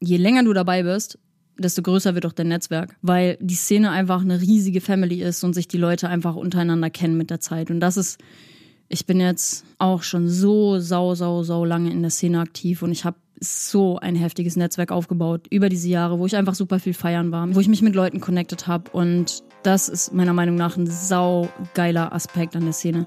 je länger du dabei bist, desto größer wird auch dein Netzwerk, weil die Szene einfach eine riesige Family ist und sich die Leute einfach untereinander kennen mit der Zeit. Und das ist, ich bin jetzt auch schon so sau, sau, sau lange in der Szene aktiv und ich habe so ein heftiges Netzwerk aufgebaut über diese Jahre, wo ich einfach super viel feiern war, wo ich mich mit Leuten connected habe und das ist meiner Meinung nach ein sau geiler Aspekt an der Szene.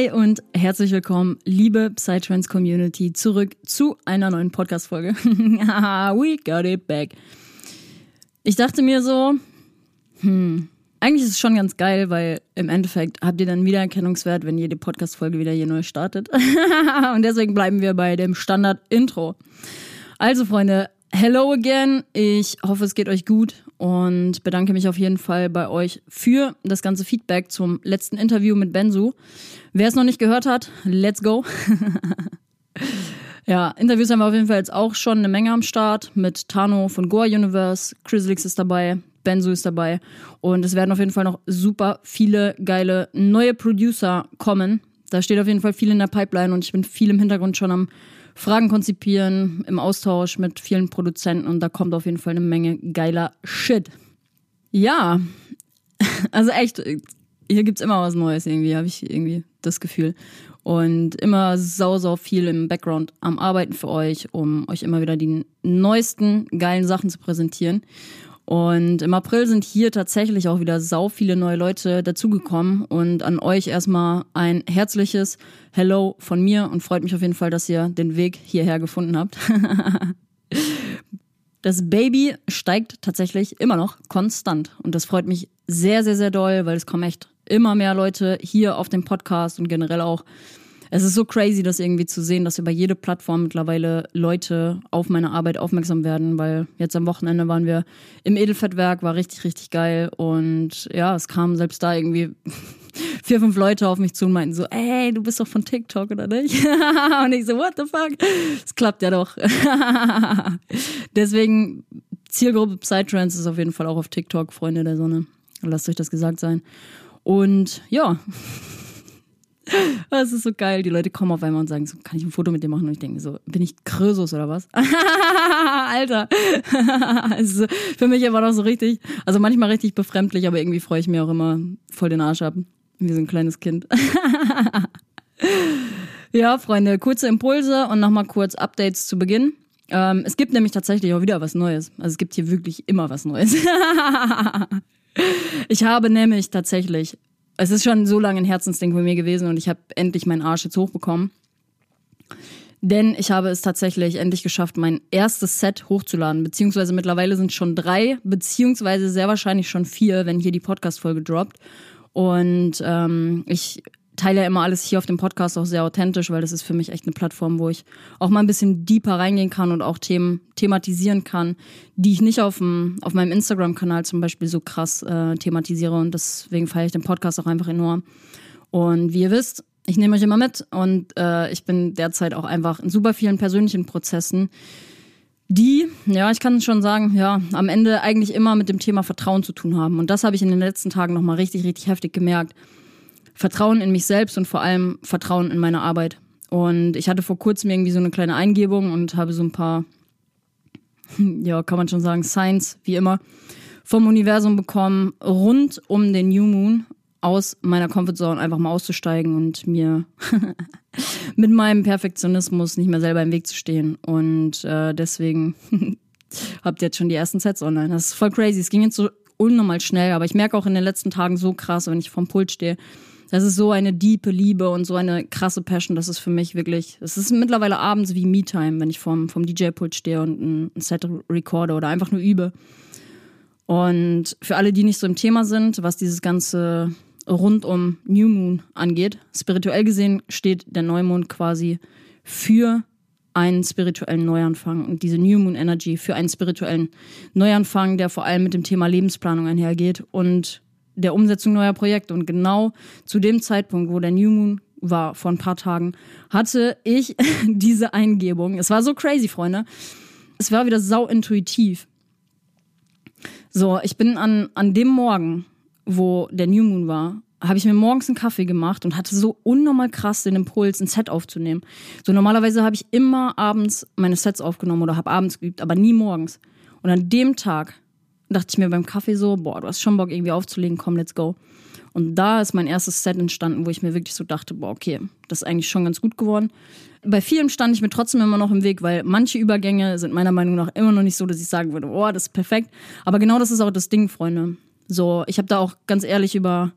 Hi und herzlich willkommen, liebe Psytrance Community, zurück zu einer neuen Podcast-Folge. We got it back. Ich dachte mir so, hm, eigentlich ist es schon ganz geil, weil im Endeffekt habt ihr dann Wiedererkennungswert, wenn jede Podcast-Folge wieder hier neu startet. und deswegen bleiben wir bei dem Standard-Intro. Also, Freunde, hello again. Ich hoffe, es geht euch gut und bedanke mich auf jeden Fall bei euch für das ganze Feedback zum letzten Interview mit Benzu. Wer es noch nicht gehört hat, let's go. ja, Interviews haben wir auf jeden Fall jetzt auch schon eine Menge am Start mit Tano von Goa Universe, Chrislix ist dabei, Benzu ist dabei und es werden auf jeden Fall noch super viele geile neue Producer kommen. Da steht auf jeden Fall viel in der Pipeline und ich bin viel im Hintergrund schon am Fragen konzipieren, im Austausch mit vielen Produzenten und da kommt auf jeden Fall eine Menge geiler Shit. Ja, also echt, hier gibt's immer was Neues irgendwie, habe ich irgendwie das Gefühl. Und immer sau, sau viel im Background am Arbeiten für euch, um euch immer wieder die neuesten geilen Sachen zu präsentieren. Und im April sind hier tatsächlich auch wieder sau viele neue Leute dazugekommen. Und an euch erstmal ein herzliches Hello von mir und freut mich auf jeden Fall, dass ihr den Weg hierher gefunden habt. das Baby steigt tatsächlich immer noch konstant. Und das freut mich sehr, sehr, sehr doll, weil es kommen echt immer mehr Leute hier auf dem Podcast und generell auch es ist so crazy, das irgendwie zu sehen, dass über jede Plattform mittlerweile Leute auf meine Arbeit aufmerksam werden, weil jetzt am Wochenende waren wir im Edelfettwerk, war richtig, richtig geil und ja, es kamen selbst da irgendwie vier, fünf Leute auf mich zu und meinten so, ey, du bist doch von TikTok, oder nicht? und ich so, what the fuck? Es klappt ja doch. Deswegen, Zielgruppe Psytrance ist auf jeden Fall auch auf TikTok, Freunde der Sonne. Lasst euch das gesagt sein. Und ja, Das ist so geil. Die Leute kommen auf einmal und sagen so, kann ich ein Foto mit dir machen? Und ich denke so, bin ich Krösus oder was? Alter. also für mich war das so richtig, also manchmal richtig befremdlich, aber irgendwie freue ich mich auch immer voll den Arsch ab. Wie so ein kleines Kind. ja, Freunde, kurze Impulse und nochmal kurz Updates zu Beginn. Ähm, es gibt nämlich tatsächlich auch wieder was Neues. Also es gibt hier wirklich immer was Neues. ich habe nämlich tatsächlich es ist schon so lange ein Herzensding von mir gewesen und ich habe endlich meinen Arsch jetzt hochbekommen. Denn ich habe es tatsächlich endlich geschafft, mein erstes Set hochzuladen. Beziehungsweise mittlerweile sind schon drei, beziehungsweise sehr wahrscheinlich schon vier, wenn hier die Podcast-Folge droppt. Und ähm, ich teile ja immer alles hier auf dem Podcast auch sehr authentisch, weil das ist für mich echt eine Plattform, wo ich auch mal ein bisschen deeper reingehen kann und auch Themen thematisieren kann, die ich nicht auf, dem, auf meinem Instagram-Kanal zum Beispiel so krass äh, thematisiere. Und deswegen feiere ich den Podcast auch einfach enorm. Und wie ihr wisst, ich nehme euch immer mit und äh, ich bin derzeit auch einfach in super vielen persönlichen Prozessen, die, ja, ich kann schon sagen, ja, am Ende eigentlich immer mit dem Thema Vertrauen zu tun haben. Und das habe ich in den letzten Tagen nochmal richtig, richtig heftig gemerkt Vertrauen in mich selbst und vor allem Vertrauen in meine Arbeit. Und ich hatte vor kurzem irgendwie so eine kleine Eingebung und habe so ein paar, ja, kann man schon sagen, Signs, wie immer, vom Universum bekommen, rund um den New Moon aus meiner Comfortzone einfach mal auszusteigen und mir mit meinem Perfektionismus nicht mehr selber im Weg zu stehen. Und äh, deswegen habt ihr jetzt schon die ersten Sets online. Das ist voll crazy. Es ging jetzt so unnormal schnell, aber ich merke auch in den letzten Tagen so krass, wenn ich vom Pult stehe, Das ist so eine diepe Liebe und so eine krasse Passion. Das ist für mich wirklich, es ist mittlerweile abends wie Me-Time, wenn ich vom, vom DJ-Pult stehe und ein, ein Set recorde oder einfach nur übe. Und für alle, die nicht so im Thema sind, was dieses ganze rund um New Moon angeht, spirituell gesehen steht der Neumond quasi für einen spirituellen Neuanfang und diese New Moon Energy für einen spirituellen Neuanfang, der vor allem mit dem Thema Lebensplanung einhergeht und der Umsetzung neuer Projekte. Und genau zu dem Zeitpunkt, wo der New Moon war, vor ein paar Tagen, hatte ich diese Eingebung. Es war so crazy, Freunde. Es war wieder sau intuitiv. So, ich bin an, an dem Morgen, wo der New Moon war, habe ich mir morgens einen Kaffee gemacht und hatte so unnormal krass den Impuls, ein Set aufzunehmen. So normalerweise habe ich immer abends meine Sets aufgenommen oder habe abends geübt, aber nie morgens. Und an dem Tag dachte ich mir beim Kaffee so, boah, du hast schon Bock irgendwie aufzulegen, komm, let's go. Und da ist mein erstes Set entstanden, wo ich mir wirklich so dachte, boah, okay, das ist eigentlich schon ganz gut geworden. Bei vielem stand ich mir trotzdem immer noch im Weg, weil manche Übergänge sind meiner Meinung nach immer noch nicht so, dass ich sagen würde, boah, das ist perfekt. Aber genau das ist auch das Ding, Freunde. So, ich habe da auch ganz ehrlich über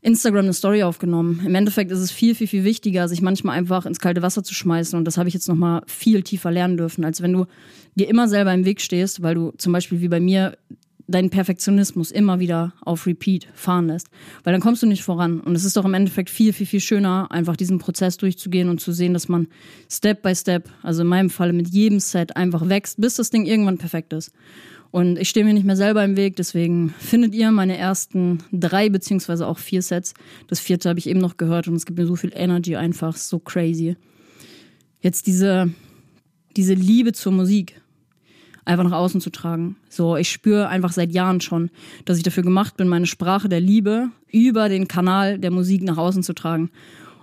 Instagram eine Story aufgenommen. Im Endeffekt ist es viel, viel, viel wichtiger, sich manchmal einfach ins kalte Wasser zu schmeißen. Und das habe ich jetzt nochmal viel tiefer lernen dürfen, als wenn du dir immer selber im Weg stehst, weil du zum Beispiel wie bei mir deinen Perfektionismus immer wieder auf Repeat fahren lässt. Weil dann kommst du nicht voran. Und es ist doch im Endeffekt viel, viel, viel schöner, einfach diesen Prozess durchzugehen und zu sehen, dass man Step by Step, also in meinem Falle mit jedem Set einfach wächst, bis das Ding irgendwann perfekt ist. Und ich stehe mir nicht mehr selber im Weg, deswegen findet ihr meine ersten drei beziehungsweise auch vier Sets. Das vierte habe ich eben noch gehört und es gibt mir so viel Energy einfach, so crazy. Jetzt diese, diese Liebe zur Musik einfach nach außen zu tragen. So, ich spüre einfach seit Jahren schon, dass ich dafür gemacht bin, meine Sprache der Liebe über den Kanal der Musik nach außen zu tragen.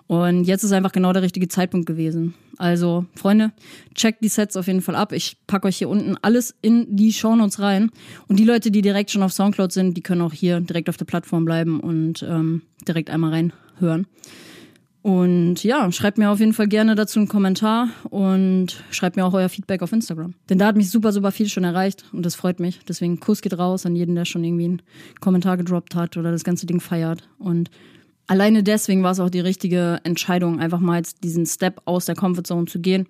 Und jetzt ist einfach genau der richtige Zeitpunkt gewesen. Also, Freunde, checkt die Sets auf jeden Fall ab. Ich packe euch hier unten alles in die Shownotes rein. Und die Leute, die direkt schon auf Soundcloud sind, die können auch hier direkt auf der Plattform bleiben und ähm, direkt einmal reinhören. Und ja, schreibt mir auf jeden Fall gerne dazu einen Kommentar und schreibt mir auch euer Feedback auf Instagram. Denn da hat mich super, super viel schon erreicht und das freut mich. Deswegen Kuss geht raus an jeden, der schon irgendwie einen Kommentar gedroppt hat oder das ganze Ding feiert. Und alleine deswegen war es auch die richtige Entscheidung, einfach mal jetzt diesen Step aus der Comfortzone zu gehen,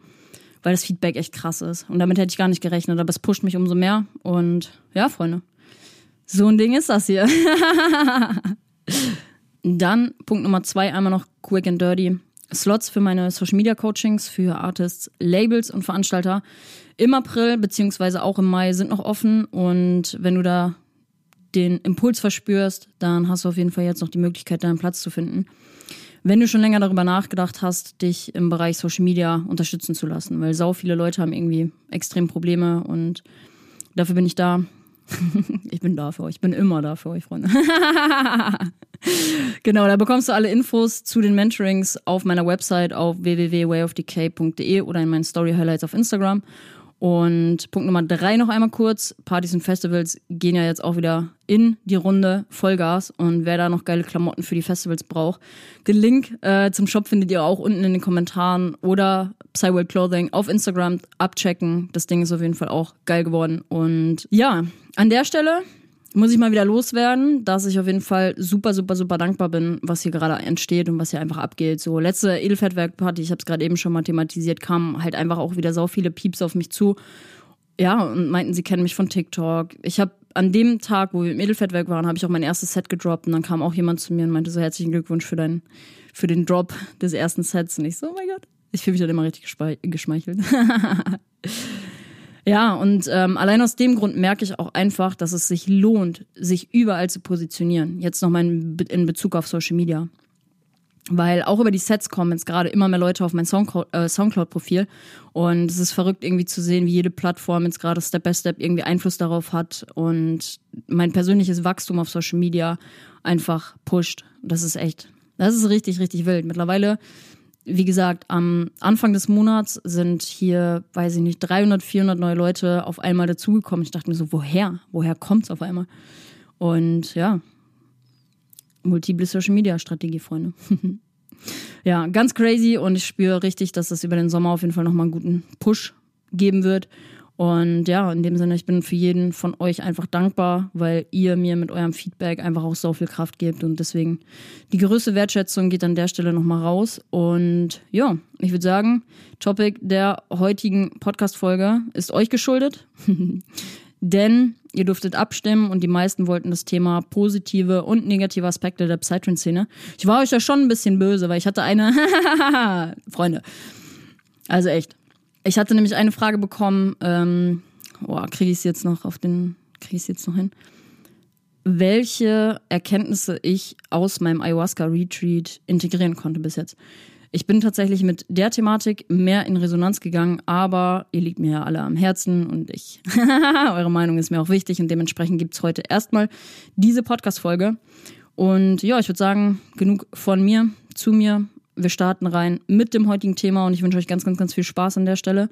weil das Feedback echt krass ist. Und damit hätte ich gar nicht gerechnet, aber es pusht mich umso mehr. Und ja, Freunde, so ein Ding ist das hier. Dann Punkt Nummer zwei, einmal noch quick and dirty. Slots für meine Social Media Coachings für Artists, Labels und Veranstalter im April beziehungsweise auch im Mai sind noch offen. Und wenn du da den Impuls verspürst, dann hast du auf jeden Fall jetzt noch die Möglichkeit, deinen Platz zu finden. Wenn du schon länger darüber nachgedacht hast, dich im Bereich Social Media unterstützen zu lassen, weil sau viele Leute haben irgendwie extrem Probleme und dafür bin ich da. ich bin da für euch, ich bin immer da für euch, Freunde. genau, da bekommst du alle Infos zu den Mentorings auf meiner Website auf www.wayofdecay.de oder in meinen Story Highlights auf Instagram. Und Punkt Nummer drei noch einmal kurz. Partys und Festivals gehen ja jetzt auch wieder in die Runde Vollgas. Und wer da noch geile Klamotten für die Festivals braucht, den Link äh, zum Shop findet ihr auch unten in den Kommentaren oder Psyworld Clothing auf Instagram abchecken. Das Ding ist auf jeden Fall auch geil geworden. Und ja, an der Stelle muss ich mal wieder loswerden, dass ich auf jeden Fall super, super, super dankbar bin, was hier gerade entsteht und was hier einfach abgeht. So, letzte Edelfettwerk-Party, ich habe es gerade eben schon mal thematisiert, kamen halt einfach auch wieder so viele Pieps auf mich zu. Ja, und meinten, sie kennen mich von TikTok. Ich habe an dem Tag, wo wir im Edelfettwerk waren, habe ich auch mein erstes Set gedroppt und dann kam auch jemand zu mir und meinte so herzlichen Glückwunsch für deinen, für den Drop des ersten Sets. Und ich so, oh mein Gott, ich fühle mich dann immer richtig geschmeichelt. Ja, und ähm, allein aus dem Grund merke ich auch einfach, dass es sich lohnt, sich überall zu positionieren. Jetzt nochmal in, in Bezug auf Social Media. Weil auch über die Sets kommen jetzt gerade immer mehr Leute auf mein äh, Soundcloud-Profil. Und es ist verrückt irgendwie zu sehen, wie jede Plattform jetzt gerade Step by Step irgendwie Einfluss darauf hat und mein persönliches Wachstum auf Social Media einfach pusht. Das ist echt, das ist richtig, richtig wild. Mittlerweile wie gesagt, am Anfang des Monats sind hier, weiß ich nicht, 300, 400 neue Leute auf einmal dazugekommen. Ich dachte mir so, woher? Woher kommt es auf einmal? Und ja, multiple Social Media Strategie, Freunde. ja, ganz crazy und ich spüre richtig, dass das über den Sommer auf jeden Fall nochmal einen guten Push geben wird. Und ja, in dem Sinne, ich bin für jeden von euch einfach dankbar, weil ihr mir mit eurem Feedback einfach auch so viel Kraft gebt. Und deswegen die größte Wertschätzung geht an der Stelle nochmal raus. Und ja, ich würde sagen, Topic der heutigen Podcast-Folge ist euch geschuldet. Denn ihr durftet abstimmen und die meisten wollten das Thema positive und negative Aspekte der Psytrance-Szene. Ich war euch ja schon ein bisschen böse, weil ich hatte eine Freunde. Also echt. Ich hatte nämlich eine Frage bekommen, ähm, boah, kriege ich es jetzt noch auf den, kriege ich jetzt noch hin? Welche Erkenntnisse ich aus meinem Ayahuasca-Retreat integrieren konnte bis jetzt. Ich bin tatsächlich mit der Thematik mehr in Resonanz gegangen, aber ihr liegt mir ja alle am Herzen und ich, eure Meinung ist mir auch wichtig und dementsprechend gibt es heute erstmal diese Podcast-Folge. Und ja, ich würde sagen, genug von mir zu mir wir starten rein mit dem heutigen Thema und ich wünsche euch ganz, ganz, ganz viel Spaß an der Stelle.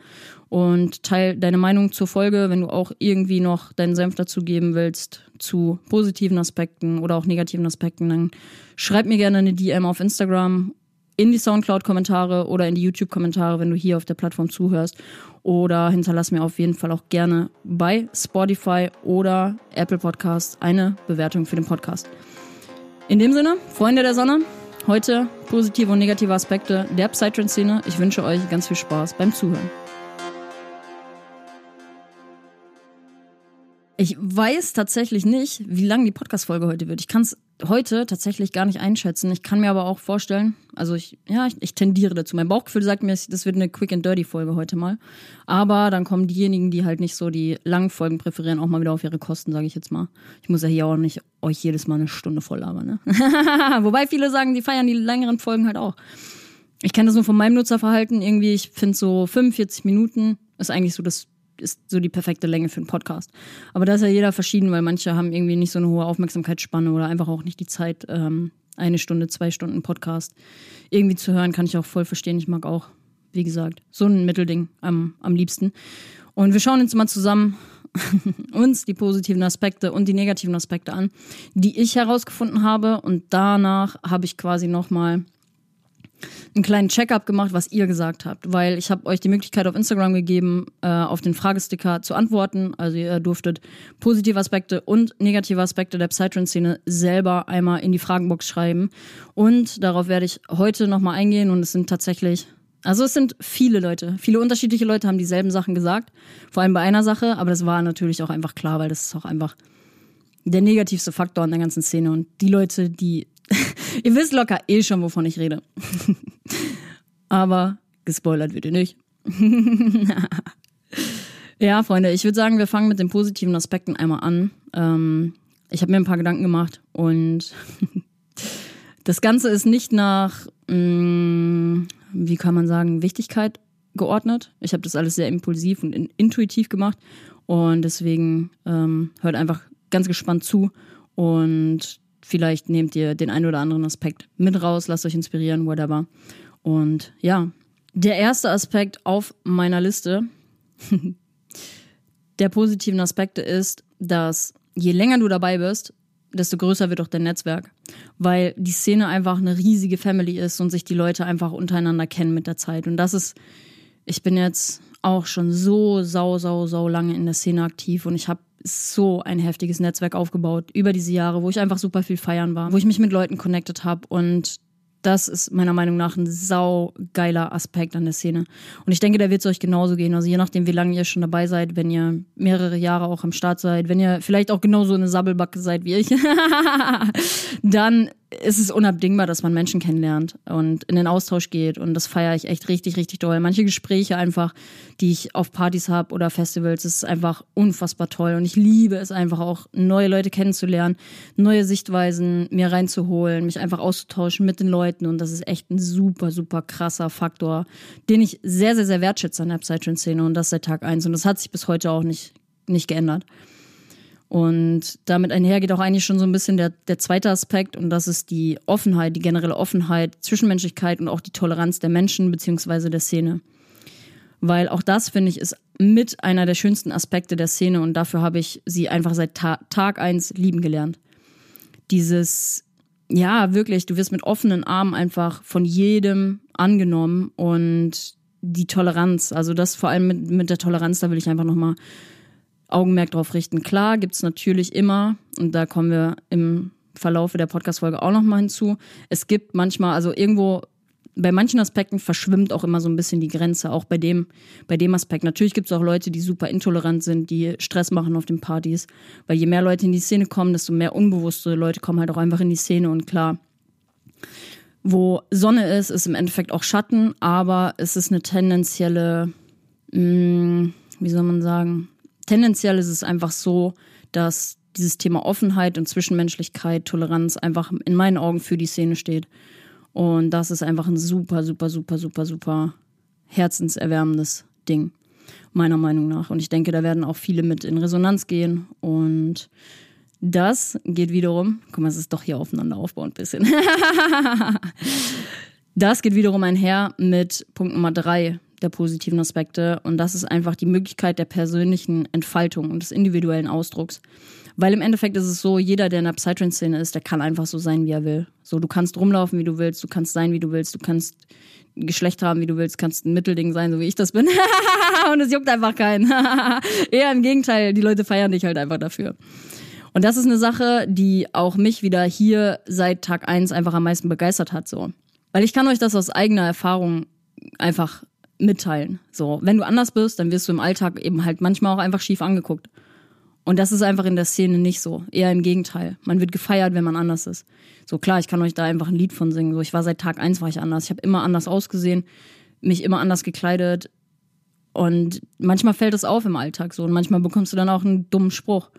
Und teil deine Meinung zur Folge, wenn du auch irgendwie noch deinen Senf dazu geben willst zu positiven Aspekten oder auch negativen Aspekten, dann schreib mir gerne eine DM auf Instagram, in die Soundcloud-Kommentare oder in die YouTube-Kommentare, wenn du hier auf der Plattform zuhörst. Oder hinterlass mir auf jeden Fall auch gerne bei Spotify oder Apple Podcast eine Bewertung für den Podcast. In dem Sinne, Freunde der Sonne, Heute positive und negative Aspekte der Psytrance-Szene. Ich wünsche euch ganz viel Spaß beim Zuhören. Ich weiß tatsächlich nicht, wie lang die Podcast-Folge heute wird. Ich kann es heute tatsächlich gar nicht einschätzen. Ich kann mir aber auch vorstellen, also ich, ja, ich, ich, tendiere dazu. Mein Bauchgefühl sagt mir, das wird eine Quick and Dirty Folge heute mal. Aber dann kommen diejenigen, die halt nicht so die langen Folgen präferieren, auch mal wieder auf ihre Kosten, sage ich jetzt mal. Ich muss ja hier auch nicht euch jedes Mal eine Stunde voll labern, ne? Wobei viele sagen, die feiern die längeren Folgen halt auch. Ich kenne das nur von meinem Nutzerverhalten. Irgendwie, ich finde so 45 Minuten ist eigentlich so das ist so die perfekte Länge für einen Podcast. Aber da ist ja jeder verschieden, weil manche haben irgendwie nicht so eine hohe Aufmerksamkeitsspanne oder einfach auch nicht die Zeit, ähm, eine Stunde, zwei Stunden Podcast irgendwie zu hören, kann ich auch voll verstehen. Ich mag auch, wie gesagt, so ein Mittelding am, am liebsten. Und wir schauen uns mal zusammen uns die positiven Aspekte und die negativen Aspekte an, die ich herausgefunden habe. Und danach habe ich quasi nochmal einen kleinen Check-up gemacht, was ihr gesagt habt, weil ich habe euch die Möglichkeit auf Instagram gegeben, äh, auf den Fragesticker zu antworten. Also ihr durftet positive Aspekte und negative Aspekte der Psytrance-Szene selber einmal in die Fragenbox schreiben. Und darauf werde ich heute nochmal eingehen und es sind tatsächlich also es sind viele Leute, viele unterschiedliche Leute haben dieselben Sachen gesagt, vor allem bei einer Sache, aber das war natürlich auch einfach klar, weil das ist auch einfach der negativste Faktor in der ganzen Szene und die Leute, die ihr wisst locker eh schon, wovon ich rede. Aber gespoilert wird ihr nicht. ja, Freunde, ich würde sagen, wir fangen mit den positiven Aspekten einmal an. Ähm, ich habe mir ein paar Gedanken gemacht und das Ganze ist nicht nach, mh, mm, wie kann man sagen, Wichtigkeit geordnet. Ich habe das alles sehr impulsiv und in, intuitiv gemacht und deswegen ähm, hört einfach ganz gespannt zu und Vielleicht nehmt ihr den einen oder anderen Aspekt mit raus, lasst euch inspirieren, whatever. Und ja, der erste Aspekt auf meiner Liste der positiven Aspekte ist, dass je länger du dabei bist, desto größer wird auch dein Netzwerk, weil die Szene einfach eine riesige Family ist und sich die Leute einfach untereinander kennen mit der Zeit. Und das ist, ich bin jetzt auch schon so sau, sau, sau lange in der Szene aktiv und ich habe so ein heftiges Netzwerk aufgebaut über diese Jahre, wo ich einfach super viel feiern war, wo ich mich mit Leuten connected habe und das ist meiner Meinung nach ein saugeiler Aspekt an der Szene. Und ich denke, da wird es euch genauso gehen. Also je nachdem, wie lange ihr schon dabei seid, wenn ihr mehrere Jahre auch am Start seid, wenn ihr vielleicht auch genauso eine Sabbelbacke seid wie ich, dann ist es unabdingbar, dass man Menschen kennenlernt und in den Austausch geht. Und das feiere ich echt richtig, richtig doll. Manche Gespräche einfach, die ich auf Partys habe oder Festivals, ist einfach unfassbar toll. Und ich liebe es einfach auch, neue Leute kennenzulernen, neue Sichtweisen mir reinzuholen, mich einfach auszutauschen mit den Leuten. Und das ist echt ein super, super krasser Faktor, den ich sehr, sehr, sehr wertschätze an der Psytrance-Szene und das seit Tag eins. Und das hat sich bis heute auch nicht, nicht geändert. Und damit einher geht auch eigentlich schon so ein bisschen der, der zweite Aspekt und das ist die Offenheit, die generelle Offenheit, Zwischenmenschlichkeit und auch die Toleranz der Menschen beziehungsweise der Szene. Weil auch das, finde ich, ist mit einer der schönsten Aspekte der Szene und dafür habe ich sie einfach seit Ta Tag eins lieben gelernt. Dieses, ja, wirklich, du wirst mit offenen Armen einfach von jedem angenommen und die Toleranz. Also das vor allem mit, mit der Toleranz, da will ich einfach nochmal Augenmerk drauf richten. Klar gibt es natürlich immer, und da kommen wir im Verlaufe der Podcast-Folge auch nochmal hinzu, es gibt manchmal, also irgendwo bei manchen Aspekten verschwimmt auch immer so ein bisschen die Grenze, auch bei dem, bei dem Aspekt. Natürlich gibt es auch Leute, die super intolerant sind, die Stress machen auf den Partys, weil je mehr Leute in die Szene kommen, desto mehr unbewusste Leute kommen halt auch einfach in die Szene und klar, wo Sonne ist, ist im Endeffekt auch Schatten, aber es ist eine tendenzielle, mh, mm, wie soll man sagen, tendenziell ist es einfach so, dass dieses Thema Offenheit und Zwischenmenschlichkeit, Toleranz einfach in meinen Augen für die Szene steht. Und das ist einfach ein super, super, super, super, super herzenserwärmendes Ding, meiner Meinung nach. Und ich denke, da werden auch viele mit in Resonanz gehen. Und das geht wiederum, guck mal, es ist doch hier aufeinander aufbauend ein bisschen. das geht wiederum einher mit Punkt Nummer drei der positiven Aspekte. Und das ist einfach die Möglichkeit der persönlichen Entfaltung und des individuellen Ausdrucks. Weil im Endeffekt ist es so, jeder, der in der Psytrance-Szene ist, der kann einfach so sein, wie er will. So, du kannst rumlaufen, wie du willst, du kannst sein, wie du willst, du kannst Geschlecht haben, wie du willst, kannst ein Mittelding sein, so wie ich das bin. und es juckt einfach keinen. Eher im Gegenteil, die Leute feiern dich halt einfach dafür. Und das ist eine Sache, die auch mich wieder hier seit Tag eins einfach am meisten begeistert hat, so. Weil ich kann euch das aus eigener Erfahrung einfach mitteilen. So, wenn du anders bist, dann wirst du im Alltag eben halt manchmal auch einfach schief angeguckt. Und das ist einfach in der Szene nicht so. Eher im Gegenteil. Man wird gefeiert, wenn man anders ist. So klar, ich kann euch da einfach ein Lied von singen. So, ich war seit Tag eins war ich anders. Ich habe immer anders ausgesehen, mich immer anders gekleidet. Und manchmal fällt es auf im Alltag so. Und manchmal bekommst du dann auch einen dummen Spruch.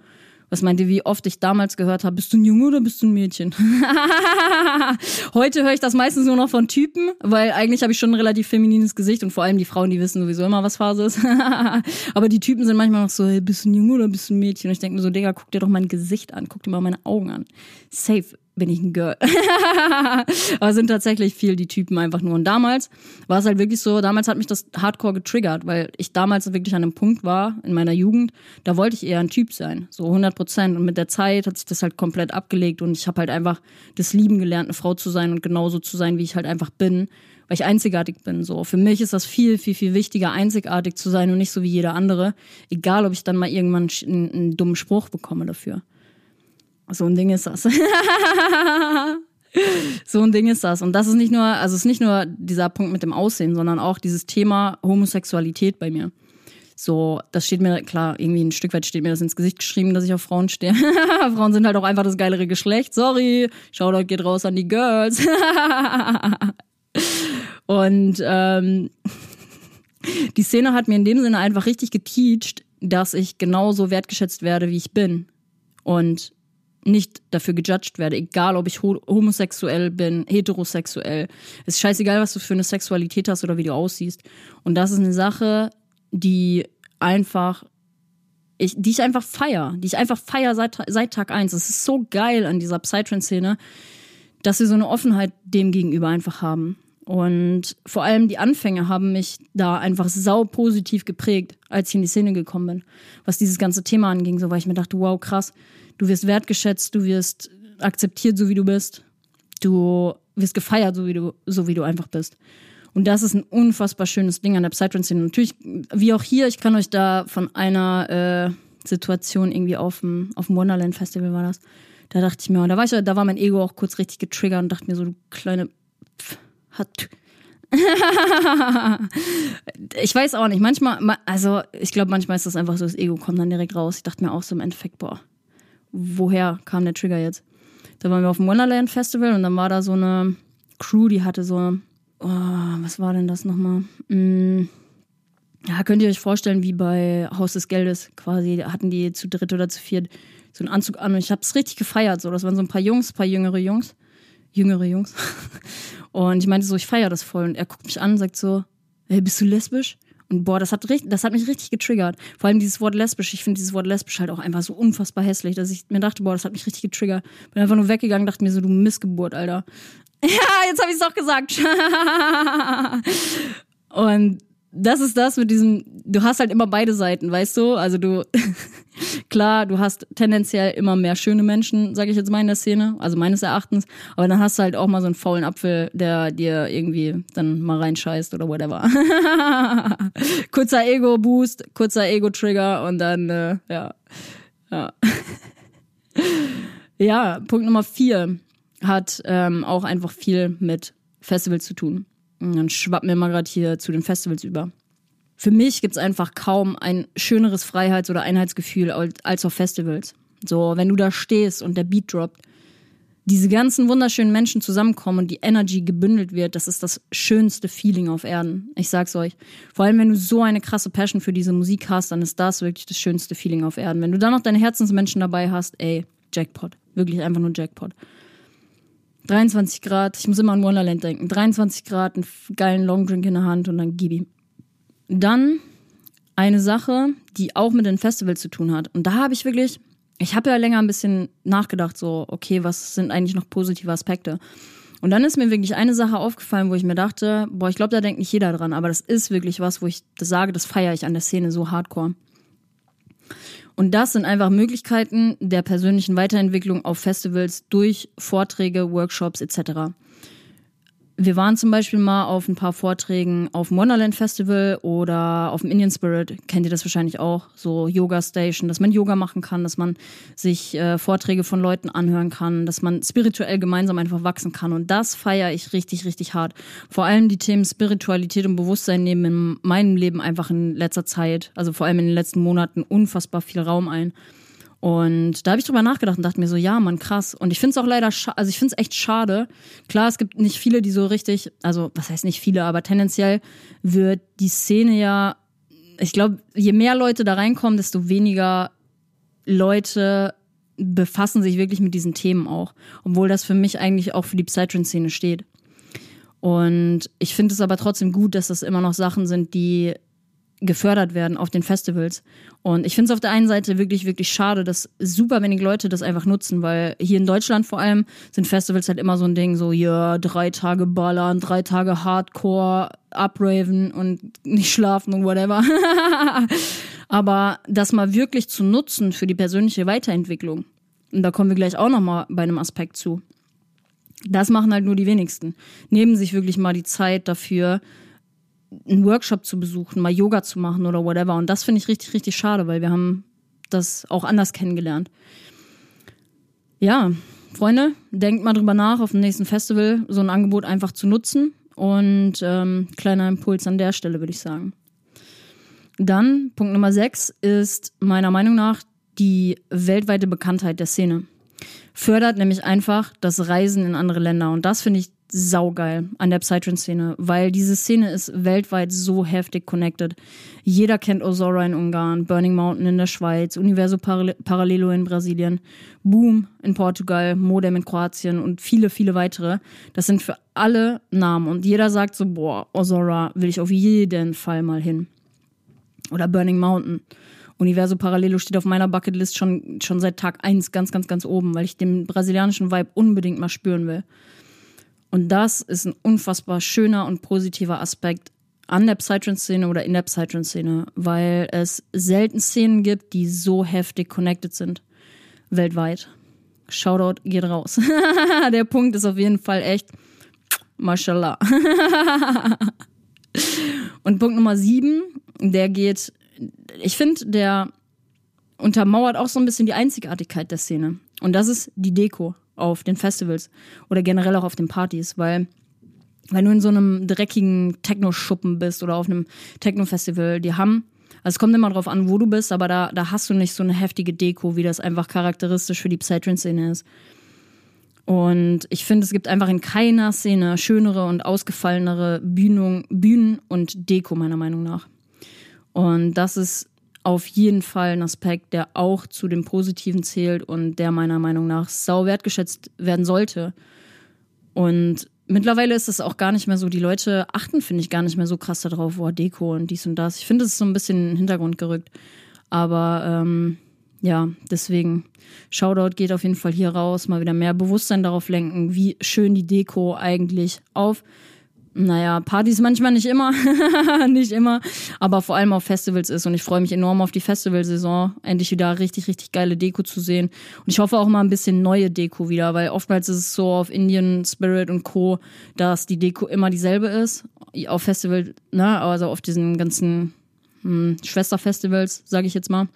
Was meint ihr, wie oft ich damals gehört habe, bist du ein Junge oder bist du ein Mädchen? Heute höre ich das meistens nur noch von Typen, weil eigentlich habe ich schon ein relativ feminines Gesicht und vor allem die Frauen, die wissen sowieso immer, was Phase ist. Aber die Typen sind manchmal noch so, hey, bist du ein Junge oder bist du ein Mädchen? Und ich denke mir so, Digga, guck dir doch mein Gesicht an, guck dir mal meine Augen an. Safe bin ich ein Girl. Aber sind tatsächlich viel die Typen einfach nur. Und damals war es halt wirklich so, damals hat mich das Hardcore getriggert, weil ich damals wirklich an einem Punkt war, in meiner Jugend, da wollte ich eher ein Typ sein, so 100 Prozent. Und mit der Zeit hat sich das halt komplett abgelegt und ich habe halt einfach das Lieben gelernt, eine Frau zu sein und genauso zu sein, wie ich halt einfach bin, weil ich einzigartig bin. So für mich ist das viel, viel, viel wichtiger, einzigartig zu sein und nicht so wie jeder andere. Egal, ob ich dann mal irgendwann einen, einen dummen Spruch bekomme dafür. So ein Ding ist das. so ein Ding ist das. Und das ist nicht nur, also es ist nicht nur dieser Punkt mit dem Aussehen, sondern auch dieses Thema Homosexualität bei mir. So, das steht mir, klar, irgendwie ein Stück weit steht mir das ins Gesicht geschrieben, dass ich auf Frauen stehe. Frauen sind halt auch einfach das geilere Geschlecht. Sorry, Shoutout geht raus an die Girls. Und ähm, die Szene hat mir in dem Sinne einfach richtig geteacht, dass ich genauso wertgeschätzt werde, wie ich bin. Und nicht dafür gejudged werde, egal ob ich homosexuell bin, heterosexuell. Es ist scheißegal, was du für eine Sexualität hast oder wie du aussiehst. Und das ist eine Sache, die einfach, ich, die ich einfach feier, die ich einfach feier seit, seit Tag eins. Es ist so geil an dieser Psytrance-Szene, dass wir so eine Offenheit dem gegenüber einfach haben. Und vor allem die Anfänge haben mich da einfach sau positiv geprägt, als ich in die Szene gekommen bin, was dieses ganze Thema anging, so weil ich mir dachte, wow, krass, Du wirst wertgeschätzt, du wirst akzeptiert, so wie du bist. Du wirst gefeiert, so wie du, so wie du einfach bist. Und das ist ein unfassbar schönes Ding an der Psytrance-Szene. Natürlich, wie auch hier, ich kann euch da von einer äh, Situation irgendwie auf dem, auf dem Wonderland Festival war das. Da dachte ich mir, da war ich, da war mein Ego auch kurz richtig getriggert und dachte mir so, du kleine Pff, hat. ich weiß auch nicht, manchmal, also ich glaube, manchmal ist das einfach so, das Ego kommt dann direkt raus. Ich dachte mir auch so im Endeffekt, boah, woher kam der Trigger jetzt? Da waren wir auf dem Wonderland Festival und dann war da so eine Crew, die hatte so, oh, was war denn das nochmal? Mm, ja, könnt ihr euch vorstellen, wie bei Haus des Geldes quasi, hatten die zu dritt oder zu viert so einen Anzug an und ich hab's richtig gefeiert. So, das waren so ein paar Jungs, ein paar jüngere Jungs. Jüngere Jungs. Und ich meinte so, ich feiere das voll. Und er guckt mich an und sagt so, hey, bist du lesbisch? Und boah, das hat, das hat mich richtig getriggert. Vor allem dieses Wort lesbisch. Ich finde dieses Wort lesbisch halt auch einfach so unfassbar hässlich, dass ich mir dachte, boah, das hat mich richtig getriggert. Bin einfach nur weggegangen, dachte mir so, du Missgeburt, Alter. Ja, jetzt habe ich es doch gesagt. und das ist das mit diesem, du hast halt immer beide Seiten, weißt du? Also du, klar, du hast tendenziell immer mehr schöne Menschen, sage ich jetzt mal in der Szene, also meines Erachtens, aber dann hast du halt auch mal so einen faulen Apfel, der dir irgendwie dann mal reinscheißt oder whatever. kurzer Ego-Boost, kurzer Ego-Trigger und dann, äh, ja, ja. ja, Punkt Nummer vier hat ähm, auch einfach viel mit Festivals zu tun. Dann schwappen wir mal gerade hier zu den Festivals über. Für mich gibt es einfach kaum ein schöneres Freiheits- oder Einheitsgefühl als auf Festivals. So, wenn du da stehst und der Beat droppt, diese ganzen wunderschönen Menschen zusammenkommen und die Energy gebündelt wird, das ist das schönste Feeling auf Erden. Ich sag's euch. Vor allem, wenn du so eine krasse Passion für diese Musik hast, dann ist das wirklich das schönste Feeling auf Erden. Wenn du dann noch deine Herzensmenschen dabei hast, ey, Jackpot. Wirklich einfach nur Jackpot. 23 Grad, ich muss immer an Wonderland denken. 23 Grad, einen geilen Longdrink in der Hand und dann gib ihm. Dann eine Sache, die auch mit den Festivals zu tun hat. Und da habe ich wirklich, ich habe ja länger ein bisschen nachgedacht, so, okay, was sind eigentlich noch positive Aspekte? Und dann ist mir wirklich eine Sache aufgefallen, wo ich mir dachte, boah, ich glaube, da denkt nicht jeder dran, aber das ist wirklich was, wo ich das sage, das feiere ich an der Szene so hardcore. Und das sind einfach Möglichkeiten der persönlichen Weiterentwicklung auf Festivals durch Vorträge, Workshops etc. Wir waren zum Beispiel mal auf ein paar Vorträgen auf dem Wonderland Festival oder auf dem Indian Spirit. Kennt ihr das wahrscheinlich auch? So Yoga Station, dass man Yoga machen kann, dass man sich äh, Vorträge von Leuten anhören kann, dass man spirituell gemeinsam einfach wachsen kann. Und das feiere ich richtig, richtig hart. Vor allem die Themen Spiritualität und Bewusstsein nehmen in meinem Leben einfach in letzter Zeit, also vor allem in den letzten Monaten, unfassbar viel Raum ein. Und da habe ich drüber nachgedacht und dachte mir so, ja, man, krass. Und ich finde es auch leider, also ich finde es echt schade. Klar, es gibt nicht viele, die so richtig, also was heißt nicht viele, aber tendenziell wird die Szene ja, ich glaube, je mehr Leute da reinkommen, desto weniger Leute befassen sich wirklich mit diesen Themen auch. Obwohl das für mich eigentlich auch für die Psytrance-Szene steht. Und ich finde es aber trotzdem gut, dass das immer noch Sachen sind, die gefördert werden auf den Festivals. Und ich finde es auf der einen Seite wirklich, wirklich schade, dass super wenig Leute das einfach nutzen, weil hier in Deutschland vor allem sind Festivals halt immer so ein Ding, so, ja, drei Tage ballern, drei Tage Hardcore, upraven und nicht schlafen und whatever. Aber das mal wirklich zu nutzen für die persönliche Weiterentwicklung. Und da kommen wir gleich auch nochmal bei einem Aspekt zu. Das machen halt nur die wenigsten. Nehmen sich wirklich mal die Zeit dafür, einen Workshop zu besuchen, mal Yoga zu machen oder whatever. Und das finde ich richtig, richtig schade, weil wir haben das auch anders kennengelernt. Ja, Freunde, denkt mal drüber nach, auf dem nächsten Festival so ein Angebot einfach zu nutzen. Und ähm, kleiner Impuls an der Stelle, würde ich sagen. Dann, Punkt Nummer 6 ist meiner Meinung nach die weltweite Bekanntheit der Szene. Fördert nämlich einfach das Reisen in andere Länder. Und das finde ich saugeil an der Psytrance-Szene, weil diese Szene ist weltweit so heftig connected. Jeder kennt Ozora in Ungarn, Burning Mountain in der Schweiz, Universo Parallelo in Brasilien, Boom in Portugal, Modem in Kroatien und viele, viele weitere. Das sind für alle Namen und jeder sagt so, boah, Ozora will ich auf jeden Fall mal hin. Oder Burning Mountain. Universo Parallelo steht auf meiner Bucketlist schon, schon seit Tag eins ganz, ganz, ganz oben, weil ich den brasilianischen Vibe unbedingt mal spüren will. Und das ist ein unfassbar schöner und positiver Aspekt an der Psytrance-Szene oder in der Psytrance-Szene, weil es selten Szenen gibt, die so heftig connected sind. Weltweit. Shoutout geht raus. der Punkt ist auf jeden Fall echt Mashallah. und Punkt Nummer sieben, der geht, ich finde, der untermauert auch so ein bisschen die Einzigartigkeit der Szene. Und das ist die Deko auf den Festivals oder generell auch auf den Partys, weil wenn du in so einem dreckigen Techno-Schuppen bist oder auf einem Techno-Festival, die haben, also es kommt immer drauf an, wo du bist, aber da, da hast du nicht so eine heftige Deko, wie das einfach charakteristisch für die Psytrance-Szene ist. Und ich finde, es gibt einfach in keiner Szene schönere und ausgefallenere Bühnen, Bühnen und Deko, meiner Meinung nach. Und das ist auf jeden Fall ein Aspekt, der auch zu dem Positiven zählt und der meiner Meinung nach sau wertgeschätzt werden sollte. Und mittlerweile ist es auch gar nicht mehr so, die Leute achten, finde ich, gar nicht mehr so krass darauf, boah, Deko und dies und das. Ich finde, es ist so ein bisschen in den Hintergrund gerückt. Aber ähm, ja, deswegen, Shoutout geht auf jeden Fall hier raus, mal wieder mehr Bewusstsein darauf lenken, wie schön die Deko eigentlich auf naja, Partys manchmal nicht immer, nicht immer, aber vor allem auf Festivals ist. Und ich freue mich enorm auf die Festivalsaison, endlich wieder richtig, richtig geile Deko zu sehen. Und ich hoffe auch mal ein bisschen neue Deko wieder, weil oftmals ist es so auf Indian Spirit und Co., dass die Deko immer dieselbe ist. Auf Festival, ne, also auf diesen ganzen hm, Schwesterfestivals, sage ich jetzt mal.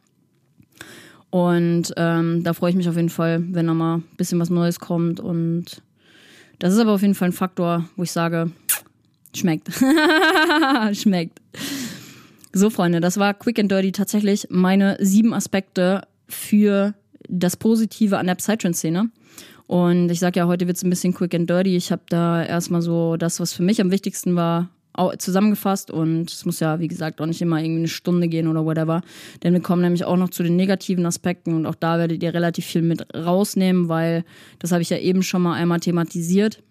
Und ähm, da freue ich mich auf jeden Fall, wenn da mal ein bisschen was Neues kommt. Und das ist aber auf jeden Fall ein Faktor, wo ich sage, Schmeckt. Schmeckt. So, Freunde, das war Quick and Dirty tatsächlich meine sieben Aspekte für das Positive an der Psytrance-Szene. Und ich sag ja, heute wird's ein bisschen quick and dirty. Ich habe da erstmal so das, was für mich am wichtigsten war, zusammengefasst. Und es muss ja, wie gesagt, auch nicht immer irgendwie eine Stunde gehen oder whatever. Denn wir kommen nämlich auch noch zu den negativen Aspekten und auch da werdet ihr relativ viel mit rausnehmen, weil das habe ich ja eben schon mal einmal thematisiert.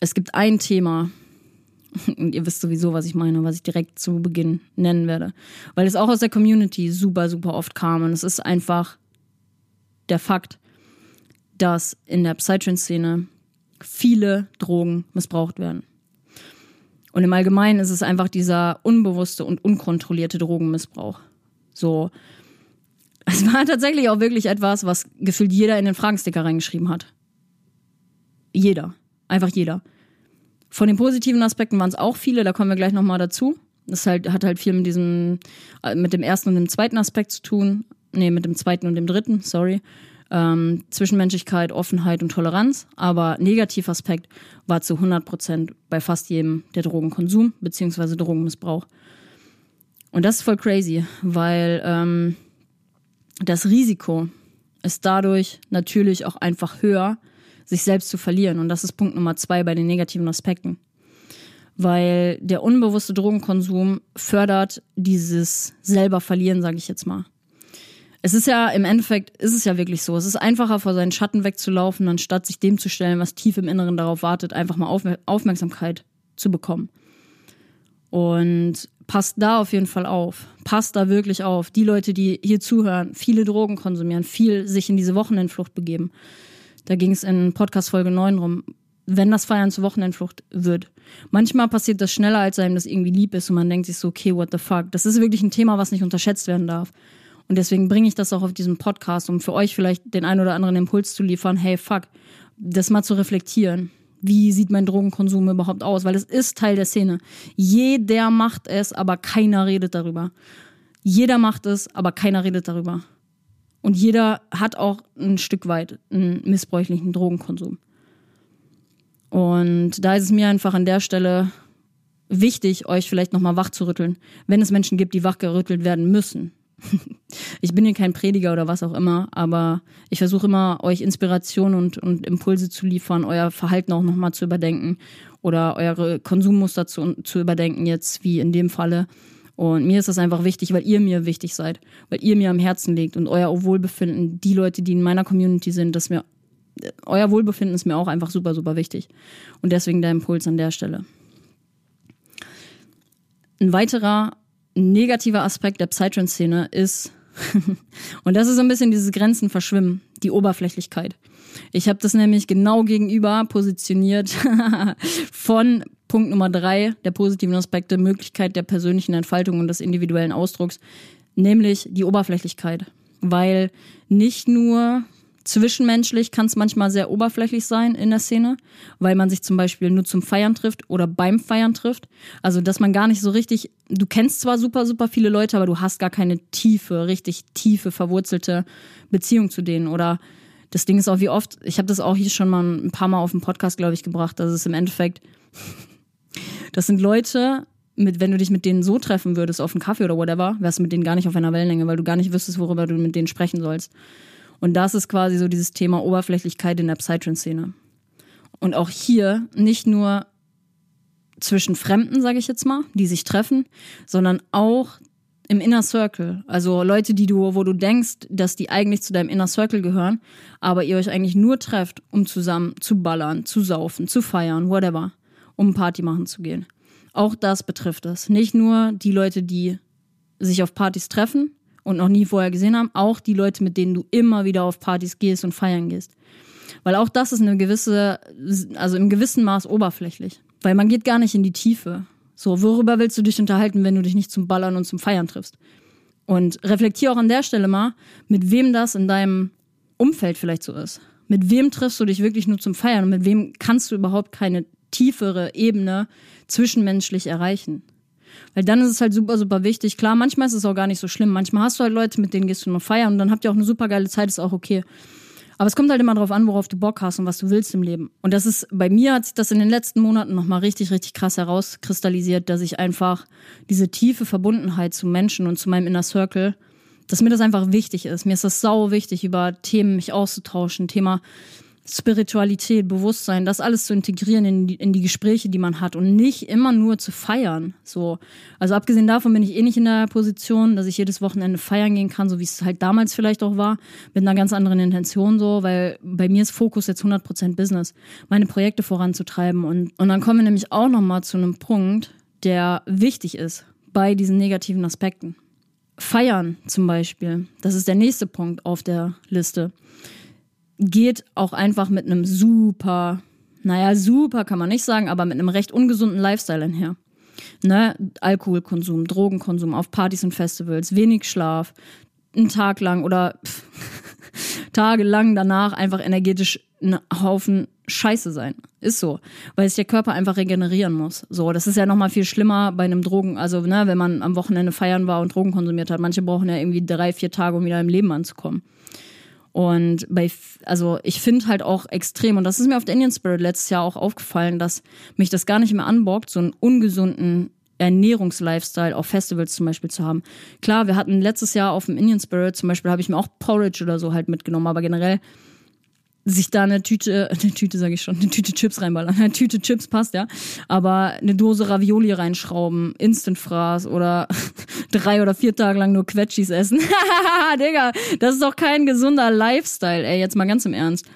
Es gibt ein Thema, und ihr wisst sowieso, was ich meine, was ich direkt zu Beginn nennen werde, weil es auch aus der Community super, super oft kam. Und es ist einfach der Fakt, dass in der Psytrance-Szene viele Drogen missbraucht werden. Und im Allgemeinen ist es einfach dieser unbewusste und unkontrollierte Drogenmissbrauch. So. Es war tatsächlich auch wirklich etwas, was gefühlt jeder in den Fragensticker reingeschrieben hat. Jeder. Einfach jeder. Von den positiven Aspekten waren es auch viele, da kommen wir gleich nochmal dazu. Das halt, hat halt viel mit diesem, äh, mit dem ersten und dem zweiten Aspekt zu tun. Nee, mit dem zweiten und dem dritten, sorry. Ähm, Zwischenmenschlichkeit, Offenheit und Toleranz. Aber Negativaspekt war zu 100 Prozent bei fast jedem der Drogenkonsum bzw. Drogenmissbrauch. Und das ist voll crazy, weil ähm, das Risiko ist dadurch natürlich auch einfach höher, sich selbst zu verlieren. Und das ist Punkt Nummer zwei bei den negativen Aspekten. Weil der unbewusste Drogenkonsum fördert dieses selber verlieren, sage ich jetzt mal. Es ist ja im Endeffekt, ist es ja wirklich so. Es ist einfacher, vor seinen Schatten wegzulaufen, anstatt sich dem zu stellen, was tief im Inneren darauf wartet, einfach mal Aufmerksamkeit zu bekommen. Und passt da auf jeden Fall auf. Passt da wirklich auf. Die Leute, die hier zuhören, viele Drogen konsumieren, viel sich in diese Wochenendflucht begeben. Da ging es in Podcast Folge 9 rum. Wenn das Feiern zur Wochenendflucht wird. Manchmal passiert das schneller, als einem das irgendwie lieb ist und man denkt sich so, okay, what the fuck. Das ist wirklich ein Thema, was nicht unterschätzt werden darf. Und deswegen bringe ich das auch auf diesem Podcast, um für euch vielleicht den einen oder anderen Impuls zu liefern, hey, fuck, das mal zu reflektieren. Wie sieht mein Drogenkonsum überhaupt aus? Weil es ist Teil der Szene. Jeder macht es, aber keiner redet darüber. Jeder macht es, aber keiner redet darüber. Und jeder hat auch ein Stück weit einen missbräuchlichen Drogenkonsum. Und da ist es mir einfach an der Stelle wichtig, euch vielleicht nochmal wach zu rütteln, wenn es Menschen gibt, die wachgerüttelt werden müssen. ich bin hier kein Prediger oder was auch immer, aber ich versuche immer, euch Inspiration und, und Impulse zu liefern, euer Verhalten auch nochmal zu überdenken oder eure Konsummuster zu, zu überdenken, jetzt wie in dem Falle. Und mir ist das einfach wichtig, weil ihr mir wichtig seid, weil ihr mir am Herzen liegt und euer Wohlbefinden, die Leute, die in meiner Community sind, dass mir euer Wohlbefinden ist mir auch einfach super, super wichtig. Und deswegen der Impuls an der Stelle. Ein weiterer negativer Aspekt der Psytrance-Szene ist, und das ist so ein bisschen dieses Grenzen verschwimmen, die Oberflächlichkeit. Ich habe das nämlich genau gegenüber positioniert von Punkt Nummer drei der positiven Aspekte, Möglichkeit der persönlichen Entfaltung und des individuellen Ausdrucks, nämlich die Oberflächlichkeit. Weil nicht nur zwischenmenschlich kann es manchmal sehr oberflächlich sein in der Szene, weil man sich zum Beispiel nur zum Feiern trifft oder beim Feiern trifft. Also, dass man gar nicht so richtig, du kennst zwar super, super viele Leute, aber du hast gar keine tiefe, richtig tiefe, verwurzelte Beziehung zu denen. Oder das Ding ist auch, wie oft, ich habe das auch hier schon mal ein paar Mal auf dem Podcast, glaube ich, gebracht, dass es im Endeffekt, das sind Leute, mit, wenn du dich mit denen so treffen würdest auf einen Kaffee oder whatever, wärst du mit denen gar nicht auf einer Wellenlänge, weil du gar nicht wüsstest, worüber du mit denen sprechen sollst. Und das ist quasi so dieses Thema Oberflächlichkeit in der Psytrance-Szene. Und auch hier nicht nur zwischen Fremden, sage ich jetzt mal, die sich treffen, sondern auch im Inner Circle. Also Leute, die du, wo du denkst, dass die eigentlich zu deinem Inner Circle gehören, aber ihr euch eigentlich nur trefft, um zusammen zu ballern, zu saufen, zu feiern, whatever, um Party machen zu gehen. Auch das betrifft es. Nicht nur die Leute, die sich auf Partys treffen, und noch nie vorher gesehen haben, auch die Leute, mit denen du immer wieder auf Partys gehst und feiern gehst. Weil auch das ist eine gewisse, also im gewissen Maß oberflächlich. Weil man geht gar nicht in die Tiefe. So, worüber willst du dich unterhalten, wenn du dich nicht zum Ballern und zum Feiern triffst? Und reflektier auch an der Stelle mal, mit wem das in deinem Umfeld vielleicht so ist. Mit wem triffst du dich wirklich nur zum Feiern und mit wem kannst du überhaupt keine tiefere Ebene zwischenmenschlich erreichen? Weil dann ist es halt super, super wichtig. Klar, manchmal ist es auch gar nicht so schlimm. Manchmal hast du halt Leute, mit denen gehst du nur feiern und dann habt ihr auch eine super geile Zeit, ist auch okay. Aber es kommt halt immer darauf an, worauf du Bock hast und was du willst im Leben. Und das ist, bei mir hat sich das in den letzten Monaten nochmal richtig, richtig krass herauskristallisiert, dass ich einfach diese tiefe Verbundenheit zu Menschen und zu meinem Inner Circle, dass mir das einfach wichtig ist. Mir ist das sau wichtig, über Themen mich auszutauschen, Thema Spiritualität, Bewusstsein, das alles zu integrieren in die, in die Gespräche, die man hat und nicht immer nur zu feiern. So, also abgesehen davon bin ich eh nicht in der Position, dass ich jedes Wochenende feiern gehen kann, so wie es halt damals vielleicht auch war, mit einer ganz anderen Intention so, weil bei mir ist Fokus jetzt 100% Business, meine Projekte voranzutreiben und und dann kommen wir nämlich auch noch mal zu einem Punkt, der wichtig ist bei diesen negativen Aspekten. Feiern zum Beispiel, das ist der nächste Punkt auf der Liste geht auch einfach mit einem super, naja, super kann man nicht sagen, aber mit einem recht ungesunden Lifestyle einher. Ne? Alkoholkonsum, Drogenkonsum auf Partys und Festivals, wenig Schlaf, einen Tag lang oder tagelang danach einfach energetisch ein Haufen Scheiße sein. Ist so. Weil sich der Körper einfach regenerieren muss. So, das ist ja nochmal viel schlimmer bei einem Drogen, also, ne, wenn man am Wochenende feiern war und Drogen konsumiert hat. Manche brauchen ja irgendwie drei, vier Tage, um wieder im Leben anzukommen. Und bei, also ich finde halt auch extrem, und das ist mir auf der Indian Spirit letztes Jahr auch aufgefallen, dass mich das gar nicht mehr anbockt, so einen ungesunden Ernährungslifestyle auf Festivals zum Beispiel zu haben. Klar, wir hatten letztes Jahr auf dem Indian Spirit zum Beispiel, habe ich mir auch Porridge oder so halt mitgenommen, aber generell sich da eine Tüte, eine Tüte sage ich schon, eine Tüte Chips reinballern. Eine Tüte Chips passt ja, aber eine Dose Ravioli reinschrauben, Instant-Fraß oder drei oder vier Tage lang nur Quetschis essen. Digga, das ist doch kein gesunder Lifestyle, ey, jetzt mal ganz im Ernst.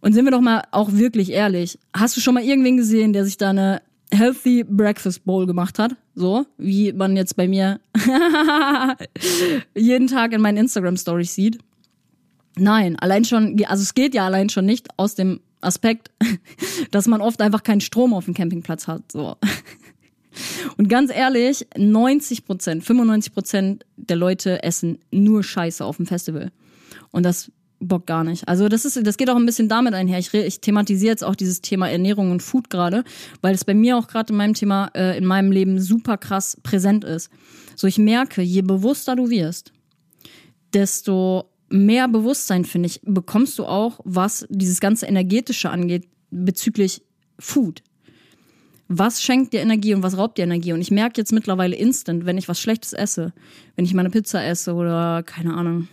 Und sind wir doch mal auch wirklich ehrlich. Hast du schon mal irgendwen gesehen, der sich da eine Healthy Breakfast Bowl gemacht hat? So, wie man jetzt bei mir jeden Tag in meinen Instagram Stories sieht. Nein, allein schon, also es geht ja allein schon nicht aus dem Aspekt, dass man oft einfach keinen Strom auf dem Campingplatz hat. So. Und ganz ehrlich, 90 Prozent, 95 Prozent der Leute essen nur Scheiße auf dem Festival. Und das bockt gar nicht. Also das ist, das geht auch ein bisschen damit einher. Ich, ich thematisiere jetzt auch dieses Thema Ernährung und Food gerade, weil es bei mir auch gerade in meinem Thema, äh, in meinem Leben super krass präsent ist. So ich merke, je bewusster du wirst, desto mehr Bewusstsein, finde ich, bekommst du auch, was dieses ganze Energetische angeht, bezüglich Food. Was schenkt dir Energie und was raubt dir Energie? Und ich merke jetzt mittlerweile instant, wenn ich was Schlechtes esse, wenn ich meine Pizza esse oder keine Ahnung,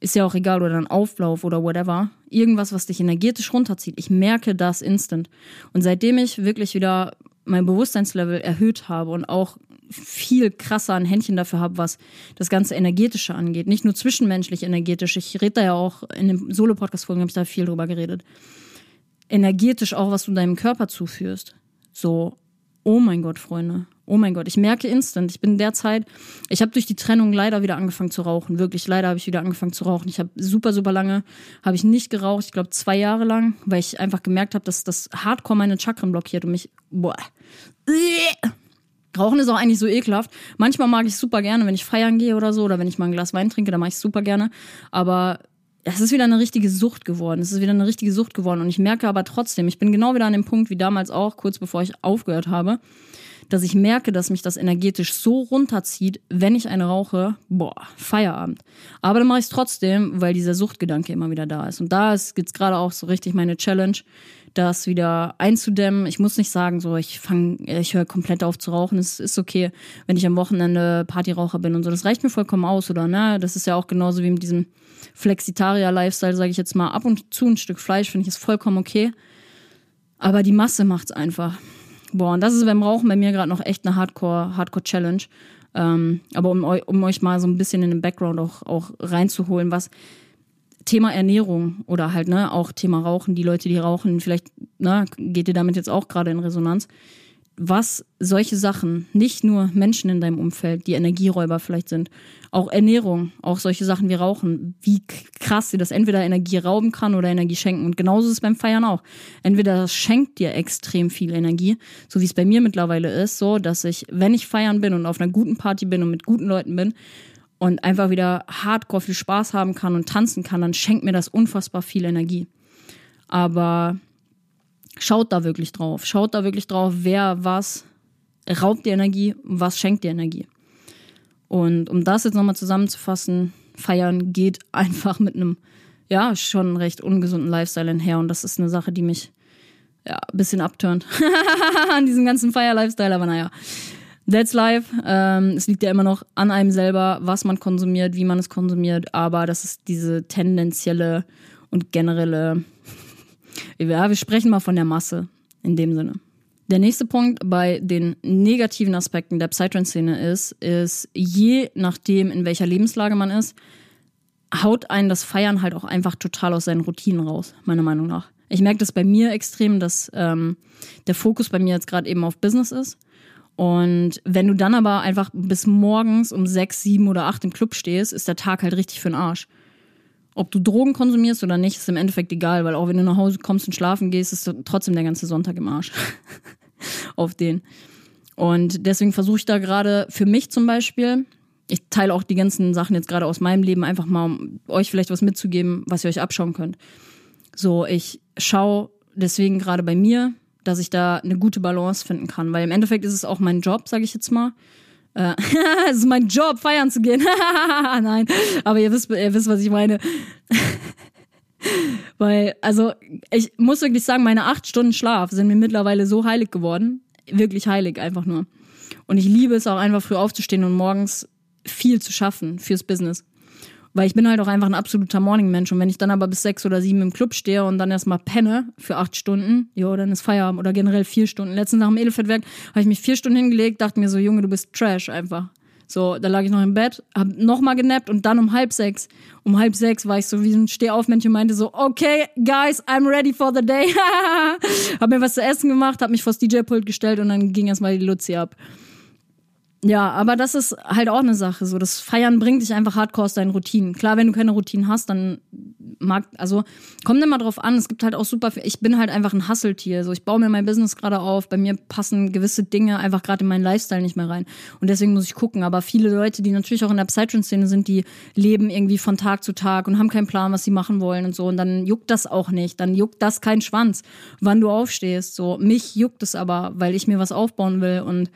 ist ja auch egal, oder ein Auflauf oder whatever, irgendwas, was dich energetisch runterzieht. Ich merke das instant. Und seitdem ich wirklich wieder mein Bewusstseinslevel erhöht habe und auch viel krasser ein Händchen dafür habe, was das ganze Energetische angeht. Nicht nur zwischenmenschlich energetisch. Ich rede da ja auch in dem Solo-Podcast-Folgen, habe ich da viel drüber geredet. Energetisch auch, was du deinem Körper zuführst. So, oh mein Gott, Freunde. Oh mein Gott, ich merke instant. Ich bin derzeit, ich habe durch die Trennung leider wieder angefangen zu rauchen. Wirklich, leider habe ich wieder angefangen zu rauchen. Ich habe super, super lange, habe ich nicht geraucht. Ich glaube zwei Jahre lang, weil ich einfach gemerkt habe, dass das Hardcore meine Chakren blockiert und mich, boah, Rauchen ist auch eigentlich so ekelhaft. Manchmal mag ich es super gerne, wenn ich feiern gehe oder so, oder wenn ich mal ein Glas Wein trinke, dann mache ich es super gerne. Aber es ist wieder eine richtige Sucht geworden. Es ist wieder eine richtige Sucht geworden. Und ich merke aber trotzdem, ich bin genau wieder an dem Punkt wie damals auch, kurz bevor ich aufgehört habe, dass ich merke, dass mich das energetisch so runterzieht, wenn ich eine rauche, boah, Feierabend. Aber dann mache ich es trotzdem, weil dieser Suchtgedanke immer wieder da ist. Und da ist jetzt gerade auch so richtig meine Challenge, das wieder einzudämmen. Ich muss nicht sagen, so ich fange, ich höre komplett auf zu rauchen. Es ist okay, wenn ich am Wochenende Partyraucher bin und so. Das reicht mir vollkommen aus, oder ne? Das ist ja auch genauso wie mit diesem Flexitarier-Lifestyle, sage ich jetzt mal. Ab und zu ein Stück Fleisch finde ich ist vollkommen okay. Aber die Masse macht's einfach. Boah, und das ist beim Rauchen bei mir gerade noch echt eine Hardcore, Hardcore-Challenge. Ähm, aber um, um euch mal so ein bisschen in den Background auch, auch reinzuholen, was Thema Ernährung oder halt, ne, auch Thema Rauchen, die Leute, die rauchen, vielleicht, ne, geht ihr damit jetzt auch gerade in Resonanz. was solche Sachen, nicht nur Menschen in deinem Umfeld, die Energieräuber vielleicht sind, auch Ernährung, auch solche Sachen wie Rauchen, wie krass dir das entweder Energie rauben kann oder Energie schenken. Und genauso ist es beim Feiern auch. Entweder das schenkt dir extrem viel Energie, so wie es bei mir mittlerweile ist, so dass ich, wenn ich feiern bin und auf einer guten Party bin und mit guten Leuten bin und einfach wieder hardcore viel Spaß haben kann und tanzen kann, dann schenkt mir das unfassbar viel Energie. Aber Schaut da wirklich drauf. Schaut da wirklich drauf, wer was raubt dir Energie, was schenkt dir Energie. Und um das jetzt nochmal zusammenzufassen, feiern geht einfach mit einem, ja, schon recht ungesunden Lifestyle einher. Und das ist eine Sache, die mich ja, ein bisschen abturnt an diesem ganzen Feier-Lifestyle. Aber naja, that's life. Ähm, es liegt ja immer noch an einem selber, was man konsumiert, wie man es konsumiert. Aber das ist diese tendenzielle und generelle ja, wir sprechen mal von der Masse in dem Sinne. Der nächste Punkt bei den negativen Aspekten der Psytrance-Szene ist, ist, je nachdem, in welcher Lebenslage man ist, haut einen das Feiern halt auch einfach total aus seinen Routinen raus, meiner Meinung nach. Ich merke das bei mir extrem, dass ähm, der Fokus bei mir jetzt gerade eben auf Business ist. Und wenn du dann aber einfach bis morgens um sechs, sieben oder acht im Club stehst, ist der Tag halt richtig für den Arsch. Ob du Drogen konsumierst oder nicht, ist im Endeffekt egal, weil auch wenn du nach Hause kommst und schlafen gehst, ist trotzdem der ganze Sonntag im Arsch. Auf den. Und deswegen versuche ich da gerade für mich zum Beispiel, ich teile auch die ganzen Sachen jetzt gerade aus meinem Leben einfach mal, um euch vielleicht was mitzugeben, was ihr euch abschauen könnt. So, ich schaue deswegen gerade bei mir, dass ich da eine gute Balance finden kann, weil im Endeffekt ist es auch mein Job, sage ich jetzt mal. Äh, es ist mein Job, feiern zu gehen. Nein, aber ihr wisst, ihr wisst, was ich meine. Weil, also, ich muss wirklich sagen, meine acht Stunden Schlaf sind mir mittlerweile so heilig geworden. Wirklich heilig, einfach nur. Und ich liebe es auch einfach früh aufzustehen und morgens viel zu schaffen fürs Business. Weil ich bin halt auch einfach ein absoluter Morning-Mensch. Und wenn ich dann aber bis sechs oder sieben im Club stehe und dann erstmal penne für acht Stunden, jo, dann ist Feierabend oder generell vier Stunden. Letztens nach dem Elefantwerk habe ich mich vier Stunden hingelegt, dachte mir so, Junge, du bist Trash einfach. So, da lag ich noch im Bett, hab nochmal genappt und dann um halb sechs. Um halb sechs war ich so wie ein Stehaufmännchen und meinte so, okay, guys, I'm ready for the day. hab mir was zu essen gemacht, hab mich vors DJ-Pult gestellt und dann ging erstmal die Luzi ab. Ja, aber das ist halt auch eine Sache. So, das Feiern bringt dich einfach hardcore aus deinen Routinen. Klar, wenn du keine Routinen hast, dann mag, also kommt immer drauf an. Es gibt halt auch super. Ich bin halt einfach ein Hasseltier. So, ich baue mir mein Business gerade auf. Bei mir passen gewisse Dinge einfach gerade in meinen Lifestyle nicht mehr rein. Und deswegen muss ich gucken. Aber viele Leute, die natürlich auch in der Psytrance-Szene sind, die leben irgendwie von Tag zu Tag und haben keinen Plan, was sie machen wollen und so. Und dann juckt das auch nicht. Dann juckt das kein Schwanz, wann du aufstehst. So, mich juckt es aber, weil ich mir was aufbauen will und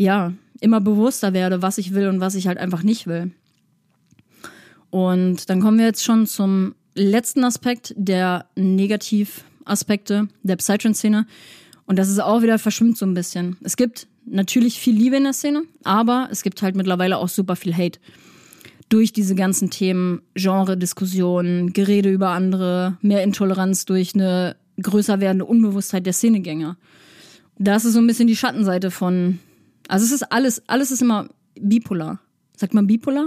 ja, immer bewusster werde, was ich will und was ich halt einfach nicht will. Und dann kommen wir jetzt schon zum letzten Aspekt der Negativaspekte der Psytrance-Szene. Und das ist auch wieder verschwimmt so ein bisschen. Es gibt natürlich viel Liebe in der Szene, aber es gibt halt mittlerweile auch super viel Hate. Durch diese ganzen Themen, Genre-Diskussionen, Gerede über andere, mehr Intoleranz durch eine größer werdende Unbewusstheit der Szenegänger. Das ist so ein bisschen die Schattenseite von also es ist alles, alles ist immer bipolar. Sagt man bipolar?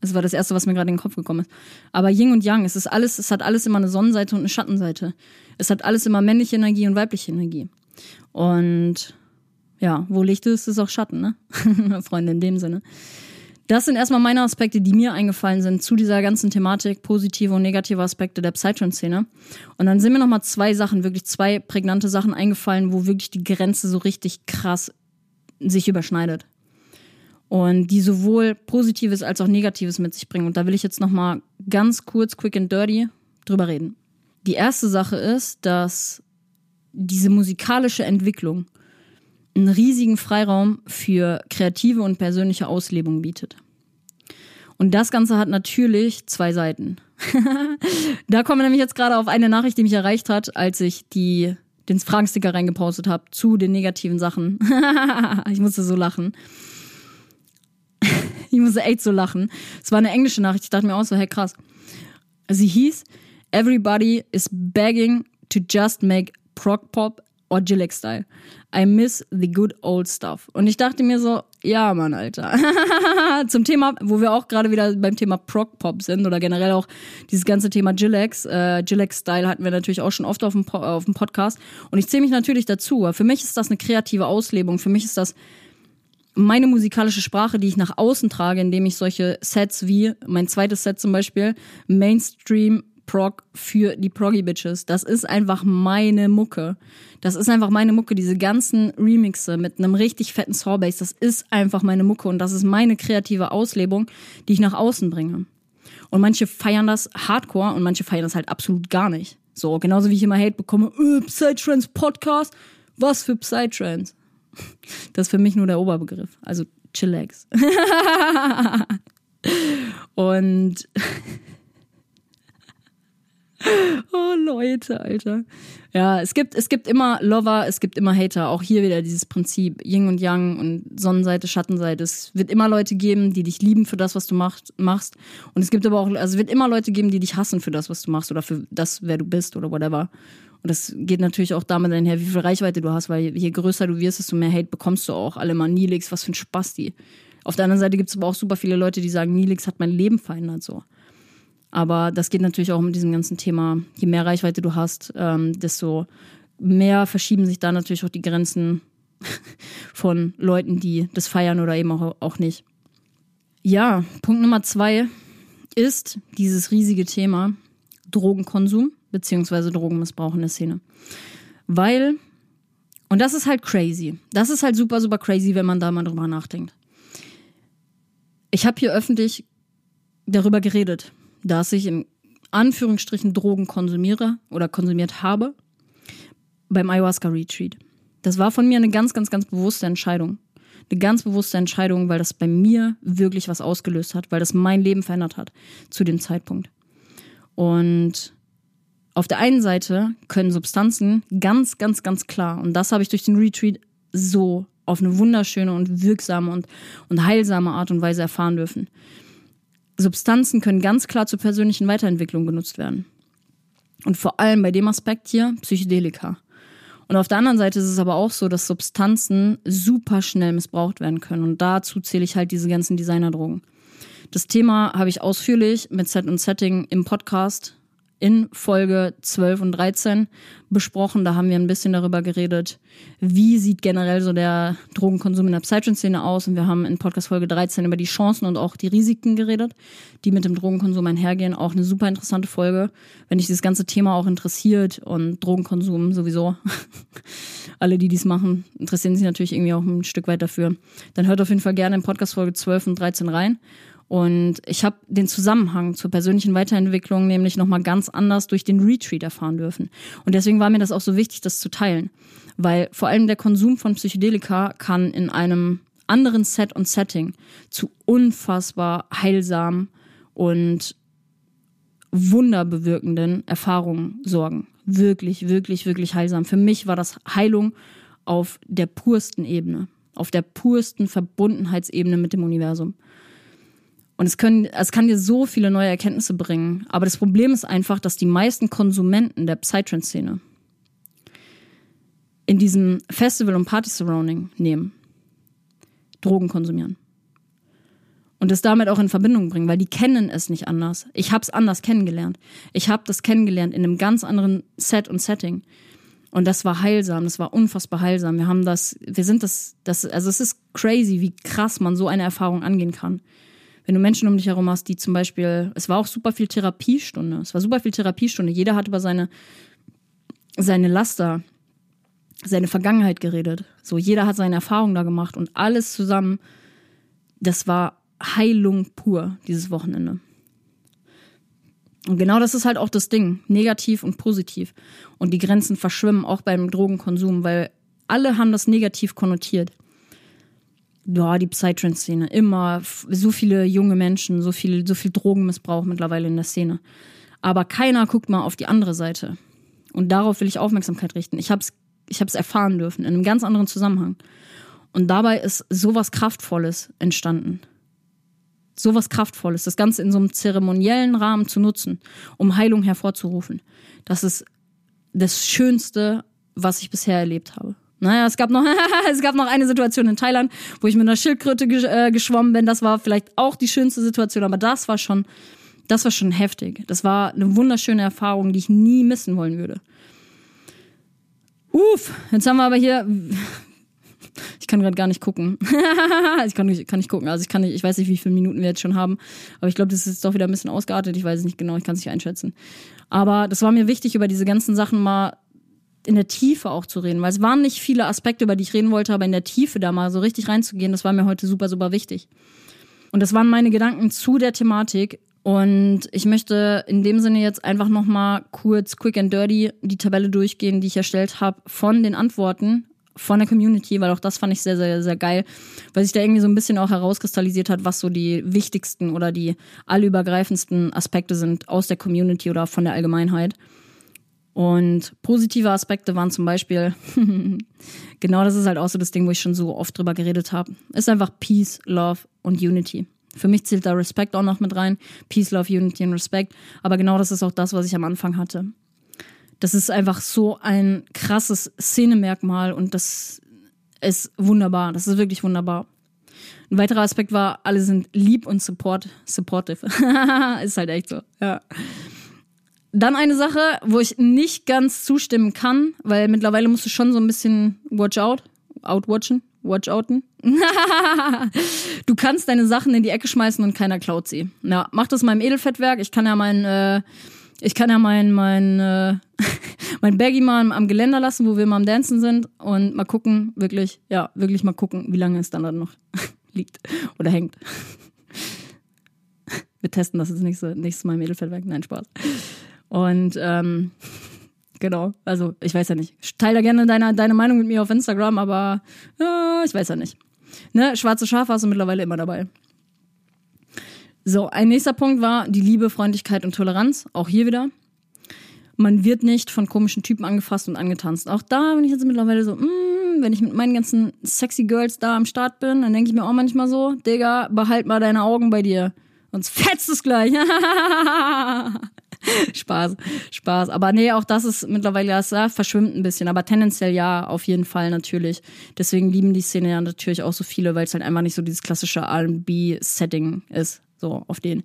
Das war das erste, was mir gerade in den Kopf gekommen ist. Aber Yin und Yang, es ist alles, es hat alles immer eine Sonnenseite und eine Schattenseite. Es hat alles immer männliche Energie und weibliche Energie. Und ja, wo Licht ist, ist auch Schatten, ne? Freunde, in dem Sinne. Das sind erstmal meine Aspekte, die mir eingefallen sind zu dieser ganzen Thematik, positive und negative Aspekte der Psytrance-Szene. Und dann sind mir nochmal zwei Sachen, wirklich zwei prägnante Sachen eingefallen, wo wirklich die Grenze so richtig krass sich überschneidet. Und die sowohl Positives als auch Negatives mit sich bringen. Und da will ich jetzt nochmal ganz kurz, quick and dirty drüber reden. Die erste Sache ist, dass diese musikalische Entwicklung einen riesigen Freiraum für kreative und persönliche Auslebung bietet. Und das Ganze hat natürlich zwei Seiten. da kommen wir nämlich jetzt gerade auf eine Nachricht, die mich erreicht hat, als ich die den Fragensticker reingepostet habe zu den negativen Sachen. ich musste so lachen. ich musste echt so lachen. Es war eine englische Nachricht. Ich dachte mir auch so, hey krass. Sie hieß, Everybody is begging to just make prog pop or Gillek Style. I miss the good old stuff. Und ich dachte mir so, ja, Mann, Alter. Zum Thema, wo wir auch gerade wieder beim Thema Prog Pop sind oder generell auch dieses ganze Thema Gillex. Äh, Gillex Style hatten wir natürlich auch schon oft auf dem, po auf dem Podcast. Und ich zähle mich natürlich dazu. Für mich ist das eine kreative Auslebung. Für mich ist das meine musikalische Sprache, die ich nach außen trage, indem ich solche Sets wie mein zweites Set zum Beispiel Mainstream Prog für die Proggy Bitches. Das ist einfach meine Mucke. Das ist einfach meine Mucke. Diese ganzen Remixe mit einem richtig fetten Sawbass, das ist einfach meine Mucke und das ist meine kreative Auslebung, die ich nach außen bringe. Und manche feiern das hardcore und manche feiern das halt absolut gar nicht. So, genauso wie ich immer Hate bekomme, äh, Psytrance Podcast. Was für Psytrance? Das ist für mich nur der Oberbegriff. Also Chillax. und oh Leute, Alter. Ja, es gibt, es gibt immer Lover, es gibt immer Hater. Auch hier wieder dieses Prinzip Yin und Yang und Sonnenseite, Schattenseite. Es wird immer Leute geben, die dich lieben für das, was du macht, machst. Und es gibt aber auch, also es wird immer Leute geben, die dich hassen für das, was du machst oder für das, wer du bist oder whatever. Und das geht natürlich auch damit einher, wie viel Reichweite du hast, weil je größer du wirst, desto mehr Hate bekommst du auch. Alle mal Nilix, was für ein Spasti. Auf der anderen Seite gibt es aber auch super viele Leute, die sagen, Nilix hat mein Leben verändert so. Aber das geht natürlich auch mit diesem ganzen Thema, je mehr Reichweite du hast, ähm, desto mehr verschieben sich da natürlich auch die Grenzen von Leuten, die das feiern oder eben auch, auch nicht. Ja, Punkt Nummer zwei ist dieses riesige Thema Drogenkonsum beziehungsweise Drogenmissbrauch in der Szene. Weil, und das ist halt crazy. Das ist halt super, super crazy, wenn man da mal drüber nachdenkt. Ich habe hier öffentlich darüber geredet, dass ich in Anführungsstrichen Drogen konsumiere oder konsumiert habe beim Ayahuasca Retreat. Das war von mir eine ganz, ganz, ganz bewusste Entscheidung. Eine ganz bewusste Entscheidung, weil das bei mir wirklich was ausgelöst hat, weil das mein Leben verändert hat zu dem Zeitpunkt. Und auf der einen Seite können Substanzen ganz, ganz, ganz klar, und das habe ich durch den Retreat so auf eine wunderschöne und wirksame und, und heilsame Art und Weise erfahren dürfen. Substanzen können ganz klar zur persönlichen Weiterentwicklung genutzt werden. Und vor allem bei dem Aspekt hier Psychedelika. Und auf der anderen Seite ist es aber auch so, dass Substanzen super schnell missbraucht werden können. Und dazu zähle ich halt diese ganzen Designerdrogen. Das Thema habe ich ausführlich mit Set und Setting im Podcast in Folge 12 und 13 besprochen. Da haben wir ein bisschen darüber geredet, wie sieht generell so der Drogenkonsum in der Psytrance-Szene aus. Und wir haben in Podcast Folge 13 über die Chancen und auch die Risiken geredet, die mit dem Drogenkonsum einhergehen. Auch eine super interessante Folge, wenn dich das ganze Thema auch interessiert und Drogenkonsum sowieso. Alle, die dies machen, interessieren sich natürlich irgendwie auch ein Stück weit dafür. Dann hört auf jeden Fall gerne in Podcast Folge 12 und 13 rein. Und ich habe den Zusammenhang zur persönlichen Weiterentwicklung nämlich nochmal ganz anders durch den Retreat erfahren dürfen. Und deswegen war mir das auch so wichtig, das zu teilen. Weil vor allem der Konsum von Psychedelika kann in einem anderen Set und Setting zu unfassbar heilsam und wunderbewirkenden Erfahrungen sorgen. Wirklich, wirklich, wirklich heilsam. Für mich war das Heilung auf der pursten Ebene, auf der pursten Verbundenheitsebene mit dem Universum. Und es, können, es kann dir so viele neue Erkenntnisse bringen. Aber das Problem ist einfach, dass die meisten Konsumenten der Psytrance-Szene in diesem Festival- und Party-Surrounding nehmen, Drogen konsumieren. Und das damit auch in Verbindung bringen, weil die kennen es nicht anders. Ich habe es anders kennengelernt. Ich habe das kennengelernt in einem ganz anderen Set und Setting. Und das war heilsam, das war unfassbar heilsam. Wir haben das, wir sind das, das, also es ist crazy, wie krass man so eine Erfahrung angehen kann wenn du Menschen um dich herum hast, die zum Beispiel, es war auch super viel Therapiestunde, es war super viel Therapiestunde. Jeder hat über seine, seine Laster, seine Vergangenheit geredet. So, jeder hat seine Erfahrungen da gemacht und alles zusammen, das war Heilung pur, dieses Wochenende. Und genau das ist halt auch das Ding, negativ und positiv. Und die Grenzen verschwimmen auch beim Drogenkonsum, weil alle haben das negativ konnotiert ja, die Psytrance-Szene. Immer so viele junge Menschen, so viel, so viel Drogenmissbrauch mittlerweile in der Szene. Aber keiner guckt mal auf die andere Seite. Und darauf will ich Aufmerksamkeit richten. Ich habe es ich hab's erfahren dürfen, in einem ganz anderen Zusammenhang. Und dabei ist sowas Kraftvolles entstanden. Sowas Kraftvolles, das Ganze in so einem zeremoniellen Rahmen zu nutzen, um Heilung hervorzurufen. Das ist das Schönste was ich bisher erlebt habe. Naja, es gab noch, es gab noch eine Situation in Thailand, wo ich mit einer Schildkröte ge äh, geschwommen bin. Das war vielleicht auch die schönste Situation, aber das war schon, das war schon heftig. Das war eine wunderschöne Erfahrung, die ich nie missen wollen würde. Uff, jetzt haben wir aber hier. Ich kann gerade gar nicht gucken. ich kann nicht, kann nicht gucken. Also ich kann nicht, ich weiß nicht, wie viele Minuten wir jetzt schon haben. Aber ich glaube, das ist jetzt doch wieder ein bisschen ausgeartet. Ich weiß es nicht genau, ich kann es nicht einschätzen. Aber das war mir wichtig, über diese ganzen Sachen mal in der Tiefe auch zu reden, weil es waren nicht viele Aspekte, über die ich reden wollte, aber in der Tiefe da mal so richtig reinzugehen, das war mir heute super, super wichtig. Und das waren meine Gedanken zu der Thematik. Und ich möchte in dem Sinne jetzt einfach nochmal kurz quick and dirty die Tabelle durchgehen, die ich erstellt habe von den Antworten von der Community, weil auch das fand ich sehr, sehr, sehr geil, weil sich da irgendwie so ein bisschen auch herauskristallisiert hat, was so die wichtigsten oder die allübergreifendsten Aspekte sind aus der Community oder von der Allgemeinheit. Und positive Aspekte waren zum Beispiel, genau das ist halt auch so das Ding, wo ich schon so oft drüber geredet habe, ist einfach Peace, Love und Unity. Für mich zählt da Respect auch noch mit rein. Peace, Love, Unity und Respect. Aber genau das ist auch das, was ich am Anfang hatte. Das ist einfach so ein krasses Szenemerkmal und das ist wunderbar. Das ist wirklich wunderbar. Ein weiterer Aspekt war, alle sind lieb und support, supportive. ist halt echt so, ja. Dann eine Sache, wo ich nicht ganz zustimmen kann, weil mittlerweile musst du schon so ein bisschen watch out, outwatchen, watch outen. du kannst deine Sachen in die Ecke schmeißen und keiner klaut sie. Ja, mach das mal im Edelfettwerk. Ich kann ja mein, äh, ich kann ja mein, mein, äh, mein Baggy mal am Geländer lassen, wo wir mal am Dancen sind und mal gucken, wirklich, ja, wirklich mal gucken, wie lange es dann, dann noch liegt oder hängt. Wir testen das jetzt nächstes, nächstes Mal im Edelfettwerk. Nein, Spaß. Und ähm, genau, also ich weiß ja nicht. Teile gerne deine, deine Meinung mit mir auf Instagram, aber äh, ich weiß ja nicht. Ne, schwarze Schafe hast du mittlerweile immer dabei. So, ein nächster Punkt war die Liebe, Freundlichkeit und Toleranz. Auch hier wieder. Man wird nicht von komischen Typen angefasst und angetanzt. Auch da bin ich jetzt mittlerweile so, mm, wenn ich mit meinen ganzen sexy Girls da am Start bin, dann denke ich mir auch manchmal so, Digga, behalt mal deine Augen bei dir. Sonst fetzt es gleich. Spaß, Spaß. Aber nee, auch das ist mittlerweile, das ja, verschwimmt ein bisschen. Aber tendenziell ja, auf jeden Fall natürlich. Deswegen lieben die Szene ja natürlich auch so viele, weil es halt einfach nicht so dieses klassische RB-Setting ist. So, auf den.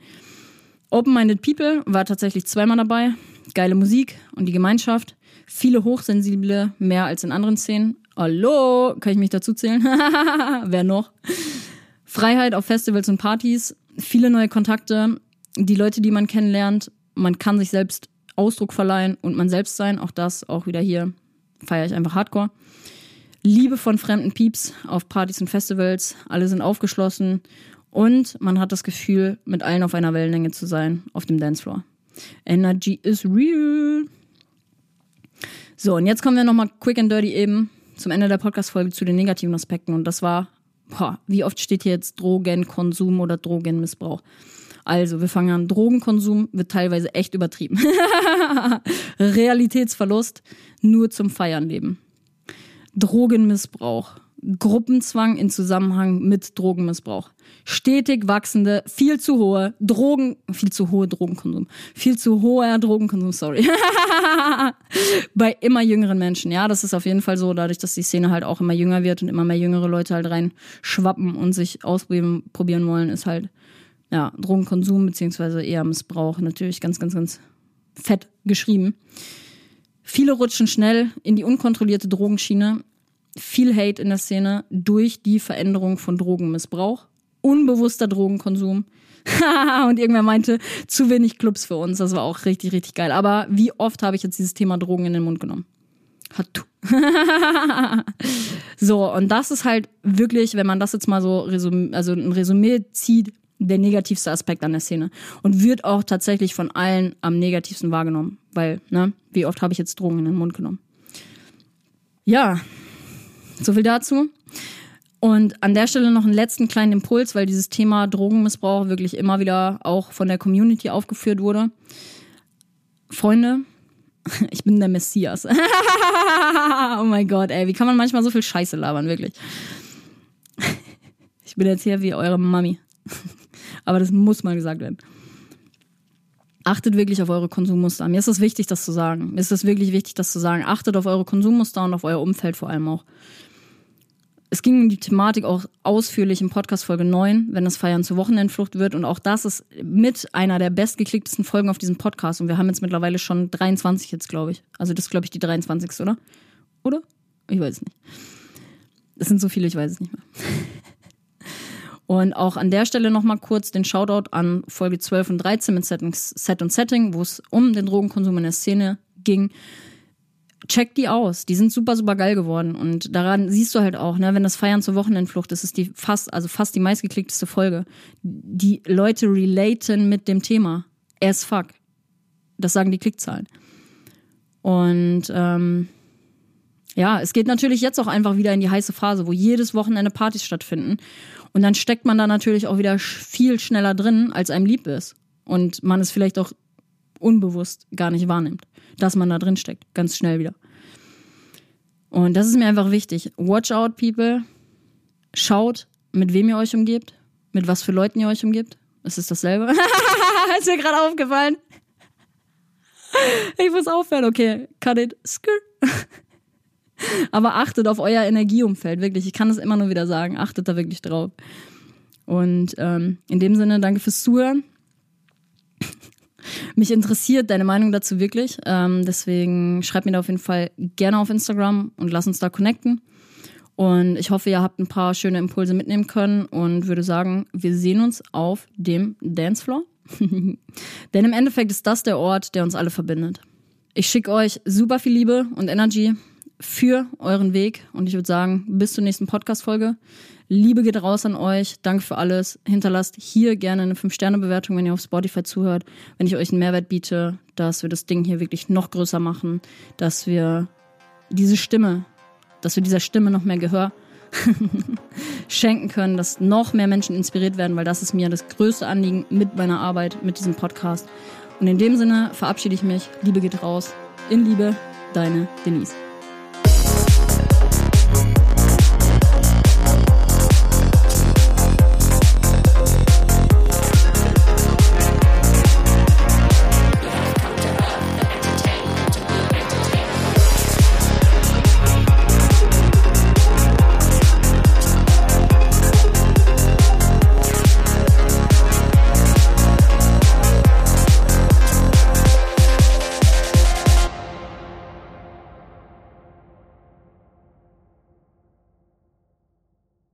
Open-Minded People war tatsächlich zweimal dabei. Geile Musik und die Gemeinschaft. Viele Hochsensible, mehr als in anderen Szenen. Hallo, kann ich mich dazu zählen? Wer noch? Freiheit auf Festivals und Partys, viele neue Kontakte, die Leute, die man kennenlernt, man kann sich selbst Ausdruck verleihen und man selbst sein. Auch das, auch wieder hier feiere ich einfach Hardcore. Liebe von fremden Pieps auf Partys und Festivals. Alle sind aufgeschlossen und man hat das Gefühl, mit allen auf einer Wellenlänge zu sein auf dem Dancefloor. Energy is real. So, und jetzt kommen wir nochmal quick and dirty eben zum Ende der Podcast-Folge zu den negativen Aspekten. Und das war, boah, wie oft steht hier jetzt Drogenkonsum oder Drogenmissbrauch? Also, wir fangen an. Drogenkonsum wird teilweise echt übertrieben. Realitätsverlust nur zum Feiern leben. Drogenmissbrauch. Gruppenzwang in Zusammenhang mit Drogenmissbrauch. Stetig wachsende, viel zu hohe Drogen, viel zu hohe Drogenkonsum, viel zu hoher Drogenkonsum, sorry. Bei immer jüngeren Menschen. Ja, das ist auf jeden Fall so, dadurch, dass die Szene halt auch immer jünger wird und immer mehr jüngere Leute halt rein schwappen und sich ausprobieren wollen, ist halt ja, Drogenkonsum beziehungsweise eher Missbrauch natürlich ganz, ganz, ganz fett geschrieben. Viele rutschen schnell in die unkontrollierte Drogenschiene. Viel Hate in der Szene durch die Veränderung von Drogenmissbrauch, unbewusster Drogenkonsum. und irgendwer meinte, zu wenig Clubs für uns. Das war auch richtig, richtig geil. Aber wie oft habe ich jetzt dieses Thema Drogen in den Mund genommen? Hat so, und das ist halt wirklich, wenn man das jetzt mal so resüm also ein Resümee zieht, der negativste Aspekt an der Szene und wird auch tatsächlich von allen am negativsten wahrgenommen, weil, ne, wie oft habe ich jetzt Drogen in den Mund genommen? Ja, so viel dazu. Und an der Stelle noch einen letzten kleinen Impuls, weil dieses Thema Drogenmissbrauch wirklich immer wieder auch von der Community aufgeführt wurde. Freunde, ich bin der Messias. oh mein Gott, ey, wie kann man manchmal so viel Scheiße labern, wirklich. Ich bin jetzt hier wie eure Mami. Aber das muss mal gesagt werden. achtet wirklich auf eure Konsummuster. Mir ist es wichtig, das zu sagen. Mir ist es wirklich wichtig, das zu sagen. Achtet auf eure Konsummuster und auf euer Umfeld vor allem auch. Es ging um die Thematik auch ausführlich in Podcast Folge 9, wenn das Feiern zur Wochenendflucht wird. Und auch das ist mit einer der bestgeklicktesten Folgen auf diesem Podcast. Und wir haben jetzt mittlerweile schon 23 jetzt, glaube ich. Also das ist, glaube ich, die 23. oder? Oder? Ich weiß es nicht. Es sind so viele, ich weiß es nicht mehr. Und auch an der Stelle nochmal kurz den Shoutout an Folge 12 und 13 mit Settings, Set und Setting, wo es um den Drogenkonsum in der Szene ging. Check die aus. Die sind super, super geil geworden. Und daran siehst du halt auch, ne, wenn das Feiern zur Wochenendflucht ist, ist die fast, also fast die meistgeklickteste Folge. Die Leute relaten mit dem Thema. As fuck. Das sagen die Klickzahlen. Und ähm, ja, es geht natürlich jetzt auch einfach wieder in die heiße Phase, wo jedes Wochenende Partys stattfinden. Und dann steckt man da natürlich auch wieder viel schneller drin, als einem lieb ist. Und man es vielleicht auch unbewusst gar nicht wahrnimmt, dass man da drin steckt. Ganz schnell wieder. Und das ist mir einfach wichtig. Watch out, people. Schaut, mit wem ihr euch umgebt, mit was für Leuten ihr euch umgebt. Es ist dasselbe. ist mir gerade aufgefallen. Ich muss aufhören. Okay, cut it. Skr. Aber achtet auf euer Energieumfeld, wirklich. Ich kann es immer nur wieder sagen. Achtet da wirklich drauf. Und ähm, in dem Sinne, danke fürs Zuhören. Mich interessiert deine Meinung dazu wirklich. Ähm, deswegen schreib mir da auf jeden Fall gerne auf Instagram und lass uns da connecten. Und ich hoffe, ihr habt ein paar schöne Impulse mitnehmen können und würde sagen, wir sehen uns auf dem Dancefloor. Denn im Endeffekt ist das der Ort, der uns alle verbindet. Ich schicke euch super viel Liebe und Energy für euren Weg und ich würde sagen, bis zur nächsten Podcast-Folge. Liebe geht raus an euch. Danke für alles. Hinterlasst hier gerne eine 5-Sterne-Bewertung, wenn ihr auf Spotify zuhört. Wenn ich euch einen Mehrwert biete, dass wir das Ding hier wirklich noch größer machen, dass wir diese Stimme, dass wir dieser Stimme noch mehr Gehör schenken können, dass noch mehr Menschen inspiriert werden, weil das ist mir das größte Anliegen mit meiner Arbeit, mit diesem Podcast. Und in dem Sinne verabschiede ich mich. Liebe geht raus. In Liebe, deine Denise.